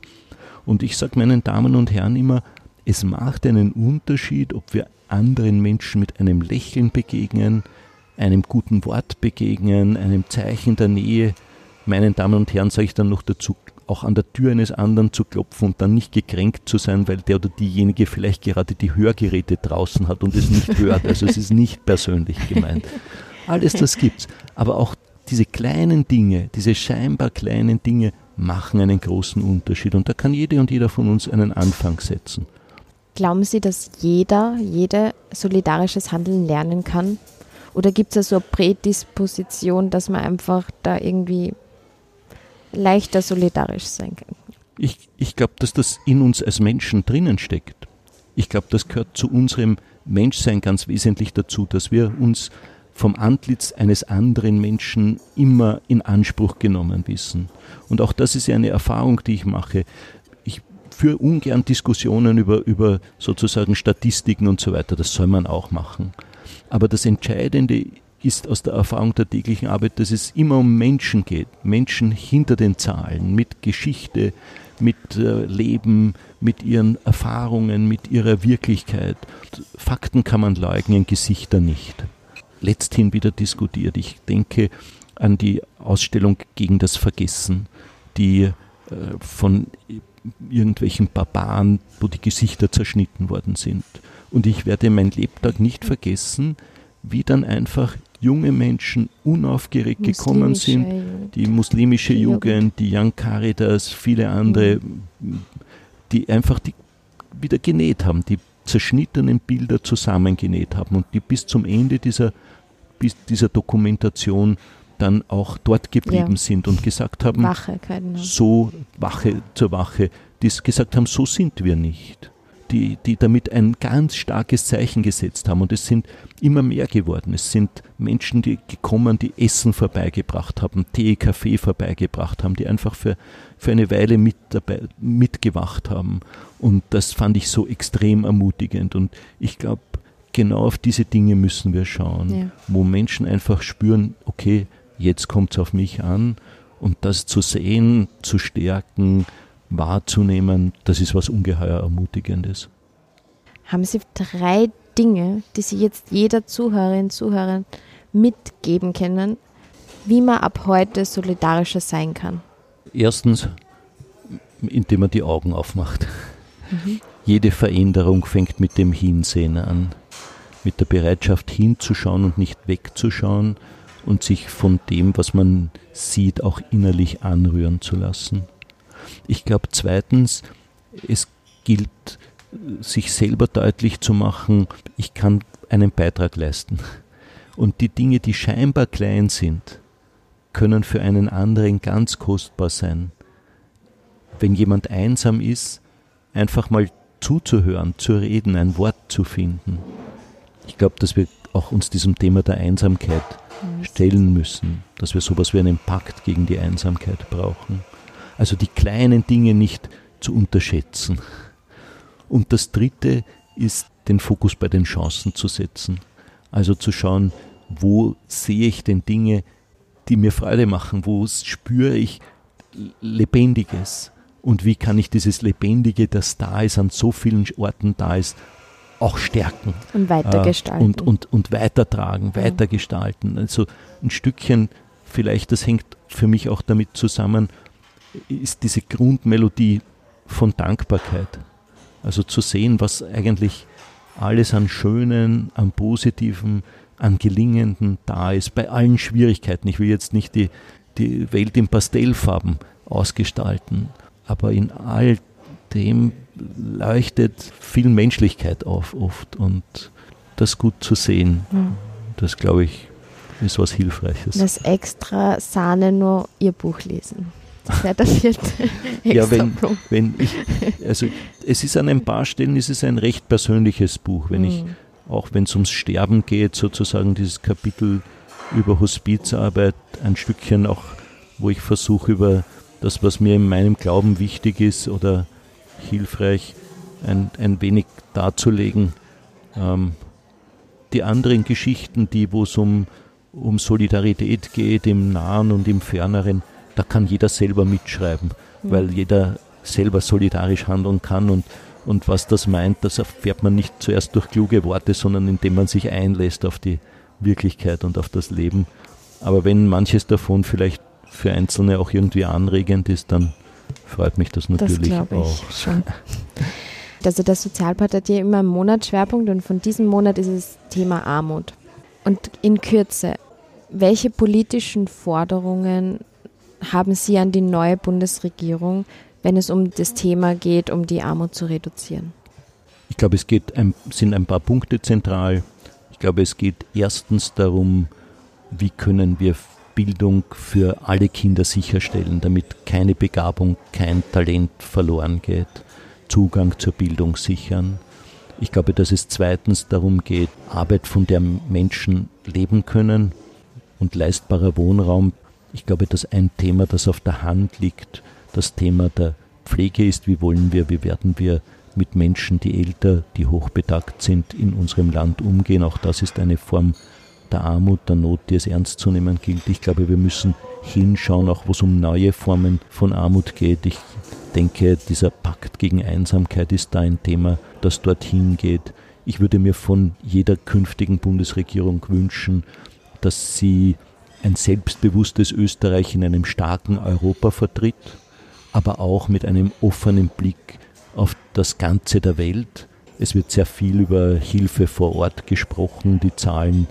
Und ich sage meinen Damen und Herren immer, es macht einen Unterschied, ob wir anderen Menschen mit einem Lächeln begegnen, einem guten Wort begegnen, einem Zeichen der Nähe. Meinen Damen und Herren sage ich dann noch dazu, auch an der Tür eines anderen zu klopfen und dann nicht gekränkt zu sein, weil der oder diejenige vielleicht gerade die Hörgeräte draußen hat und es nicht hört. Also es ist nicht persönlich gemeint. Alles das gibt's. Aber auch diese kleinen Dinge, diese scheinbar kleinen Dinge machen einen großen Unterschied. Und da kann jede und jeder von uns einen Anfang setzen. Glauben Sie, dass jeder, jede solidarisches Handeln lernen kann? Oder gibt es da so eine Prädisposition, dass man einfach da irgendwie leichter solidarisch sein kann? Ich, ich glaube, dass das in uns als Menschen drinnen steckt. Ich glaube, das gehört zu unserem Menschsein ganz wesentlich dazu, dass wir uns vom Antlitz eines anderen Menschen immer in Anspruch genommen wissen. Und auch das ist ja eine Erfahrung, die ich mache. Ich führe ungern Diskussionen über, über sozusagen Statistiken und so weiter. Das soll man auch machen. Aber das Entscheidende ist aus der Erfahrung der täglichen Arbeit, dass es immer um Menschen geht. Menschen hinter den Zahlen, mit Geschichte, mit äh, Leben, mit ihren Erfahrungen, mit ihrer Wirklichkeit. Fakten kann man leugnen, Gesichter nicht. Letzthin wieder diskutiert. Ich denke an die Ausstellung gegen das Vergessen, die äh, von irgendwelchen Barbaren, wo die Gesichter zerschnitten worden sind. Und ich werde mein Lebtag nicht vergessen, wie dann einfach junge Menschen unaufgeregt gekommen sind, die muslimische die Jugend, die Young Caritas, viele andere, mhm. die einfach die wieder genäht haben, die zerschnittenen Bilder zusammengenäht haben und die bis zum Ende dieser, bis dieser Dokumentation dann auch dort geblieben ja. sind und gesagt haben, Wache, so Wache zur Wache, die gesagt haben, so sind wir nicht die, die damit ein ganz starkes Zeichen gesetzt haben. Und es sind immer mehr geworden. Es sind Menschen, die gekommen, die Essen vorbeigebracht haben, Tee, Kaffee vorbeigebracht haben, die einfach für, für eine Weile mit dabei, mitgewacht haben. Und das fand ich so extrem ermutigend. Und ich glaube, genau auf diese Dinge müssen wir schauen, ja. wo Menschen einfach spüren, okay, jetzt kommt es auf mich an. Und das zu sehen, zu stärken, wahrzunehmen, das ist was ungeheuer Ermutigendes. Haben Sie drei Dinge, die Sie jetzt jeder Zuhörerin, Zuhörer mitgeben können, wie man ab heute solidarischer sein kann? Erstens, indem man die Augen aufmacht. Mhm. Jede Veränderung fängt mit dem Hinsehen an, mit der Bereitschaft hinzuschauen und nicht wegzuschauen und sich von dem, was man sieht, auch innerlich anrühren zu lassen. Ich glaube zweitens, es gilt, sich selber deutlich zu machen, ich kann einen Beitrag leisten. Und die Dinge, die scheinbar klein sind, können für einen anderen ganz kostbar sein. Wenn jemand einsam ist, einfach mal zuzuhören, zu reden, ein Wort zu finden. Ich glaube, dass wir auch uns diesem Thema der Einsamkeit stellen müssen, dass wir sowas wie einen Pakt gegen die Einsamkeit brauchen. Also die kleinen Dinge nicht zu unterschätzen. Und das Dritte ist, den Fokus bei den Chancen zu setzen. Also zu schauen, wo sehe ich denn Dinge, die mir Freude machen, wo spüre ich Lebendiges und wie kann ich dieses Lebendige, das da ist, an so vielen Orten da ist, auch stärken. Und weitergestalten. Äh, und, und, und weitertragen, weitergestalten. Also ein Stückchen, vielleicht, das hängt für mich auch damit zusammen, ist diese Grundmelodie von Dankbarkeit. Also zu sehen, was eigentlich alles an Schönen, an Positiven, an Gelingenden da ist, bei allen Schwierigkeiten. Ich will jetzt nicht die, die Welt in Pastellfarben ausgestalten, aber in all dem leuchtet viel Menschlichkeit auf oft und das gut zu sehen, mhm. das glaube ich, ist was Hilfreiches. Das extra Sahne nur Ihr Buch lesen. Das der vierte Ja, wenn, wenn ich, also es ist an ein paar Stellen ist es ein recht persönliches Buch, wenn mhm. ich, auch wenn es ums Sterben geht, sozusagen dieses Kapitel über Hospizarbeit, ein Stückchen auch, wo ich versuche über das, was mir in meinem Glauben wichtig ist oder hilfreich, ein, ein wenig darzulegen. Ähm, die anderen Geschichten, die wo es um, um Solidarität geht, im Nahen und im Ferneren, da kann jeder selber mitschreiben, mhm. weil jeder selber solidarisch handeln kann und, und was das meint, das erfährt man nicht zuerst durch kluge Worte, sondern indem man sich einlässt auf die Wirklichkeit und auf das Leben. Aber wenn manches davon vielleicht für Einzelne auch irgendwie anregend ist, dann freut mich das natürlich das auch. Schon. Also der Sozialpart hat ja immer einen Monatsschwerpunkt und von diesem Monat ist es Thema Armut. Und in Kürze, welche politischen Forderungen haben Sie an die neue Bundesregierung, wenn es um das Thema geht, um die Armut zu reduzieren? Ich glaube, es geht ein, sind ein paar Punkte zentral. Ich glaube, es geht erstens darum, wie können wir Bildung für alle Kinder sicherstellen, damit keine Begabung, kein Talent verloren geht, Zugang zur Bildung sichern. Ich glaube, dass es zweitens darum geht, Arbeit, von der Menschen leben können und leistbarer Wohnraum. Ich glaube, dass ein Thema, das auf der Hand liegt, das Thema der Pflege ist. Wie wollen wir, wie werden wir mit Menschen, die älter, die hochbetagt sind, in unserem Land umgehen? Auch das ist eine Form der Armut, der Not, die es ernst zu nehmen gilt. Ich glaube, wir müssen hinschauen, auch wo es um neue Formen von Armut geht. Ich denke, dieser Pakt gegen Einsamkeit ist da ein Thema, das dorthin geht. Ich würde mir von jeder künftigen Bundesregierung wünschen, dass sie ein selbstbewusstes Österreich in einem starken Europa vertritt, aber auch mit einem offenen Blick auf das Ganze der Welt. Es wird sehr viel über Hilfe vor Ort gesprochen. Die Zahlen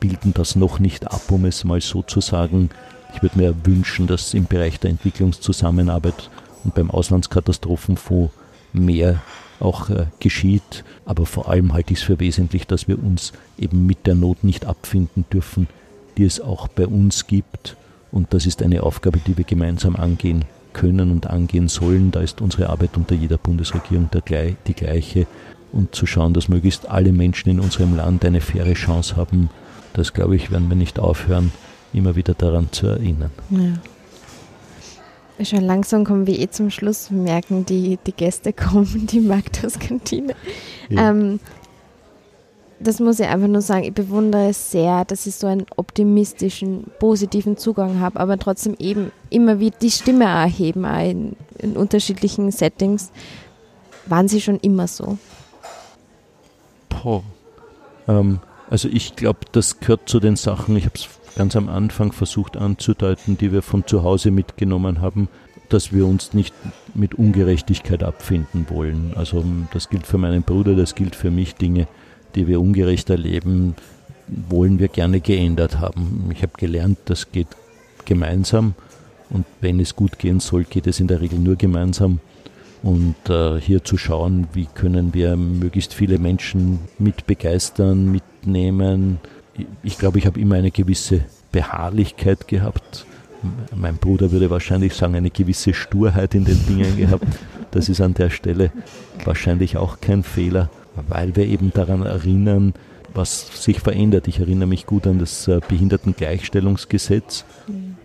bilden das noch nicht ab, um es mal so zu sagen. Ich würde mir wünschen, dass im Bereich der Entwicklungszusammenarbeit und beim Auslandskatastrophenfonds mehr auch äh, geschieht. Aber vor allem halte ich es für wesentlich, dass wir uns eben mit der Not nicht abfinden dürfen, die es auch bei uns gibt. Und das ist eine Aufgabe, die wir gemeinsam angehen können und angehen sollen. Da ist unsere Arbeit unter jeder Bundesregierung der, die gleiche. Und zu schauen, dass möglichst alle Menschen in unserem Land eine faire Chance haben, das glaube ich, werden wir nicht aufhören, immer wieder daran zu erinnern. Ja. Schon langsam kommen wir eh zum Schluss, wir merken, die, die Gäste kommen, die Magdas-Kantine. Ja. Ähm, das muss ich einfach nur sagen, ich bewundere es sehr, dass ich so einen optimistischen, positiven Zugang habe, aber trotzdem eben immer wieder die Stimme erheben, auch in, in unterschiedlichen Settings. Waren Sie schon immer so? Boah. Ähm, also ich glaube, das gehört zu den Sachen, ich habe es ganz am Anfang versucht anzudeuten, die wir von zu Hause mitgenommen haben, dass wir uns nicht mit Ungerechtigkeit abfinden wollen. Also das gilt für meinen Bruder, das gilt für mich. Dinge, die wir ungerecht erleben, wollen wir gerne geändert haben. Ich habe gelernt, das geht gemeinsam und wenn es gut gehen soll, geht es in der Regel nur gemeinsam. Und äh, hier zu schauen, wie können wir möglichst viele Menschen mit begeistern, mitnehmen. Ich glaube, ich habe immer eine gewisse Beharrlichkeit gehabt. Mein Bruder würde wahrscheinlich sagen, eine gewisse Sturheit in den Dingen gehabt. Das ist an der Stelle wahrscheinlich auch kein Fehler, weil wir eben daran erinnern, was sich verändert. Ich erinnere mich gut an das äh, Behindertengleichstellungsgesetz,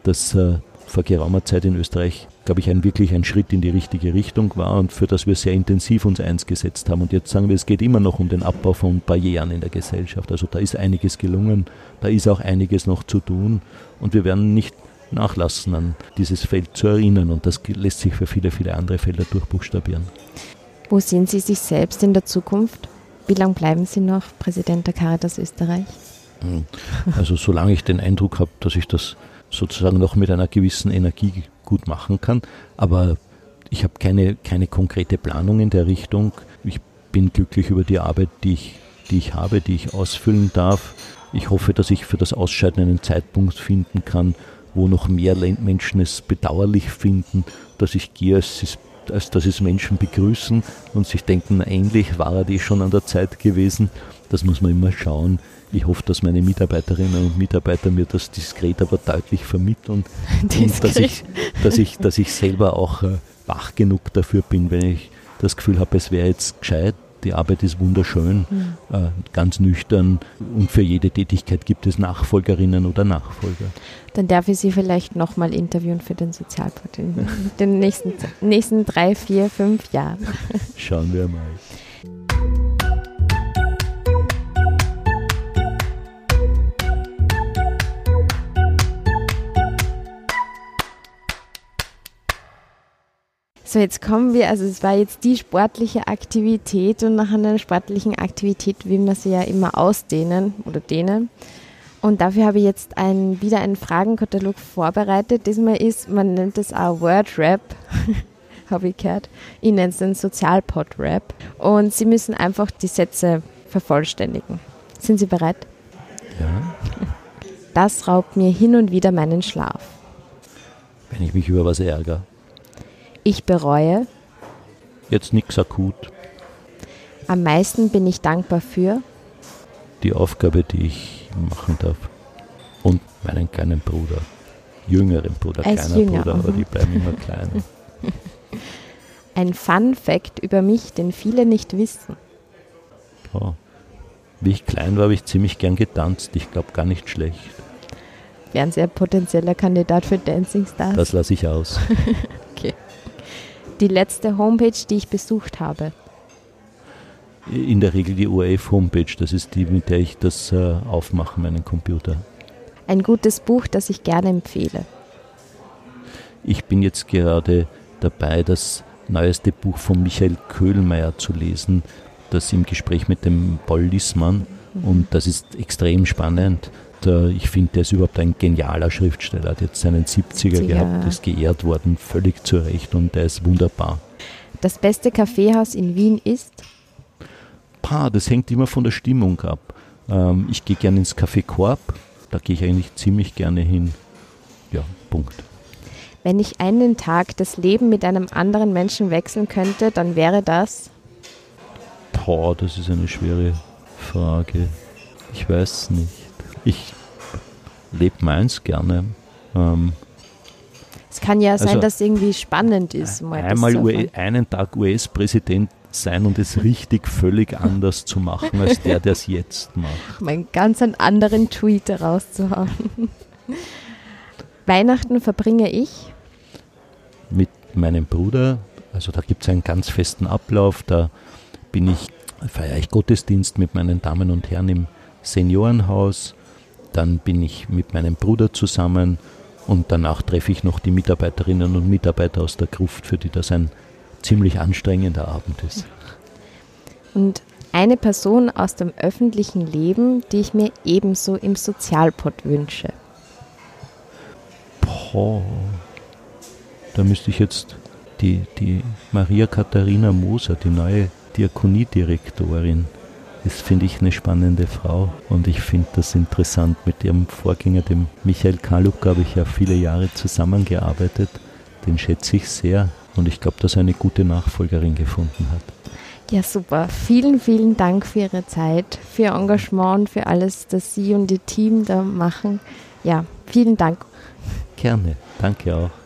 das äh, vor geraumer Zeit in Österreich, glaube ich, ein wirklich ein Schritt in die richtige Richtung war und für das wir sehr intensiv uns eingesetzt haben. Und jetzt sagen wir, es geht immer noch um den Abbau von Barrieren in der Gesellschaft. Also da ist einiges gelungen, da ist auch einiges noch zu tun und wir werden nicht nachlassen, an dieses Feld zu erinnern und das lässt sich für viele, viele andere Felder durchbuchstabieren. Wo sehen Sie sich selbst in der Zukunft? Wie lange bleiben Sie noch Präsident der Caritas Österreich? Hm. Also solange ich den Eindruck habe, dass ich das sozusagen noch mit einer gewissen Energie gut machen kann. Aber ich habe keine, keine konkrete Planung in der Richtung. Ich bin glücklich über die Arbeit, die ich, die ich habe, die ich ausfüllen darf. Ich hoffe, dass ich für das Ausscheiden einen Zeitpunkt finden kann, wo noch mehr Menschen es bedauerlich finden, dass ich gehe, es, als dass es Menschen begrüßen und sich denken, ähnlich war er die schon an der Zeit gewesen. Das muss man immer schauen. Ich hoffe, dass meine Mitarbeiterinnen und Mitarbeiter mir das diskret, aber deutlich vermitteln. und dass ich, dass, ich, dass ich selber auch äh, wach genug dafür bin, wenn ich das Gefühl habe, es wäre jetzt gescheit, die Arbeit ist wunderschön, mhm. äh, ganz nüchtern und für jede Tätigkeit gibt es Nachfolgerinnen oder Nachfolger. Dann darf ich Sie vielleicht nochmal interviewen für den Sozialpart in den nächsten, nächsten drei, vier, fünf Jahren. Schauen wir mal. So, jetzt kommen wir, also es war jetzt die sportliche Aktivität und nach einer sportlichen Aktivität will man sie ja immer ausdehnen oder dehnen. Und dafür habe ich jetzt ein, wieder einen Fragenkatalog vorbereitet. Diesmal ist, man nennt es auch Word Rap, habe ich gehört. Ich nenne es den Sozialpod Rap. Und Sie müssen einfach die Sätze vervollständigen. Sind Sie bereit? Ja. Das raubt mir hin und wieder meinen Schlaf. Wenn ich mich über was ärgere. Ich bereue. Jetzt nichts akut. Am meisten bin ich dankbar für. Die Aufgabe, die ich machen darf. Und meinen kleinen Bruder. Jüngeren Bruder, Als kleiner Jünger, Bruder, aber mhm. die bleiben immer kleiner. Ein Fun Fact über mich, den viele nicht wissen. Oh. Wie ich klein war, habe ich ziemlich gern getanzt. Ich glaube gar nicht schlecht. Wären Sie ein potenzieller Kandidat für Dancing Stars? Das lasse ich aus. okay. Die letzte Homepage, die ich besucht habe. In der Regel die ORF-Homepage, das ist die, mit der ich das äh, aufmache, meinen Computer. Ein gutes Buch, das ich gerne empfehle. Ich bin jetzt gerade dabei, das neueste Buch von Michael Köhlmeier zu lesen, das im Gespräch mit dem Paul Lissmann. Und das ist extrem spannend. Da, ich finde, der ist überhaupt ein genialer Schriftsteller. Er hat jetzt seinen 70er Ja. gehabt, ist geehrt worden, völlig zu Recht und der ist wunderbar. Das beste Kaffeehaus in Wien ist. Pa, das hängt immer von der Stimmung ab. Ähm, ich gehe gerne ins Café Korb, da gehe ich eigentlich ziemlich gerne hin. Ja, Punkt. Wenn ich einen Tag das Leben mit einem anderen Menschen wechseln könnte, dann wäre das. Boah, das ist eine schwere Frage. Ich weiß nicht. Ich lebe meins gerne. Ähm, Es kann ja sein, Also, dass es irgendwie spannend ist. mal einmal UE, erfahren. einen Tag US-Präsident sein und es richtig völlig anders zu machen, als der, der es jetzt macht. um einen ganz einen anderen Tweet rauszuhauen. Weihnachten verbringe ich. Mit meinem Bruder, also da gibt es einen ganz festen Ablauf, da bin ich, feiere ich Gottesdienst mit meinen Damen und Herren im Seniorenhaus, dann bin ich mit meinem Bruder zusammen und danach treffe ich noch die Mitarbeiterinnen und Mitarbeiter aus der Gruft, für die das ein ziemlich anstrengender Abend ist. Und eine Person aus dem öffentlichen Leben, die ich mir ebenso im Sozialpod wünsche. Boah, da müsste ich jetzt die, die Maria Katharina Moser, die neue Diakoniedirektorin, ist, finde ich, eine spannende Frau. Und ich finde das interessant. Mit ihrem Vorgänger, dem Michael Kaluk, habe ich ja viele Jahre zusammengearbeitet. Den schätze ich sehr. Und ich glaube, dass er eine gute Nachfolgerin gefunden hat. Ja, super. Vielen, vielen Dank für Ihre Zeit, für Ihr Engagement und für alles, das Sie und Ihr Team da machen. Ja, vielen Dank. Gerne. Danke auch.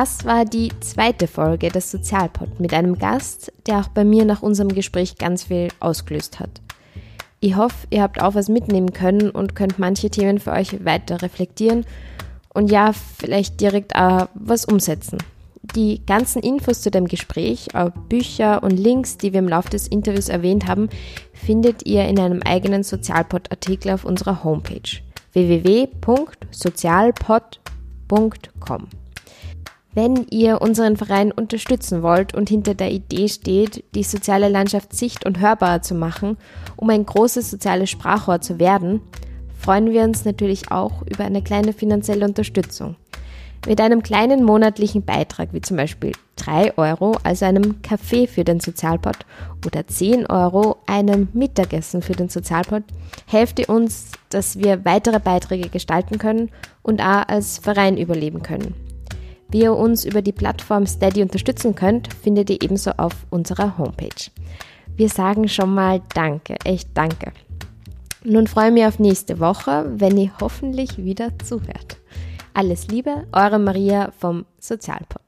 Das war die zweite Folge des Sozialpod mit einem Gast, der auch bei mir nach unserem Gespräch ganz viel ausgelöst hat. Ich hoffe, ihr habt auch was mitnehmen können und könnt manche Themen für euch weiter reflektieren und ja, vielleicht direkt auch was umsetzen. Die ganzen Infos zu dem Gespräch, auch Bücher und Links, die wir im Laufe des Interviews erwähnt haben, findet ihr in einem eigenen Sozialpod-Artikel auf unserer Homepage www.sozialpod.com. Wenn ihr unseren Verein unterstützen wollt und hinter der Idee steht, die soziale Landschaft sicht- und hörbarer zu machen, um ein großes soziales Sprachrohr zu werden, freuen wir uns natürlich auch über eine kleine finanzielle Unterstützung. Mit einem kleinen monatlichen Beitrag, wie zum Beispiel 3 Euro, also einem Kaffee für den Sozialpod, oder 10 Euro, einem Mittagessen für den Sozialpod, helft ihr uns, dass wir weitere Beiträge gestalten können und auch als Verein überleben können. Wie ihr uns über die Plattform Steady unterstützen könnt, findet ihr ebenso auf unserer Homepage. Wir sagen schon mal Danke, echt Danke. Nun freue ich mich auf nächste Woche, wenn ihr hoffentlich wieder zuhört. Alles Liebe, eure Maria vom Sozialpod.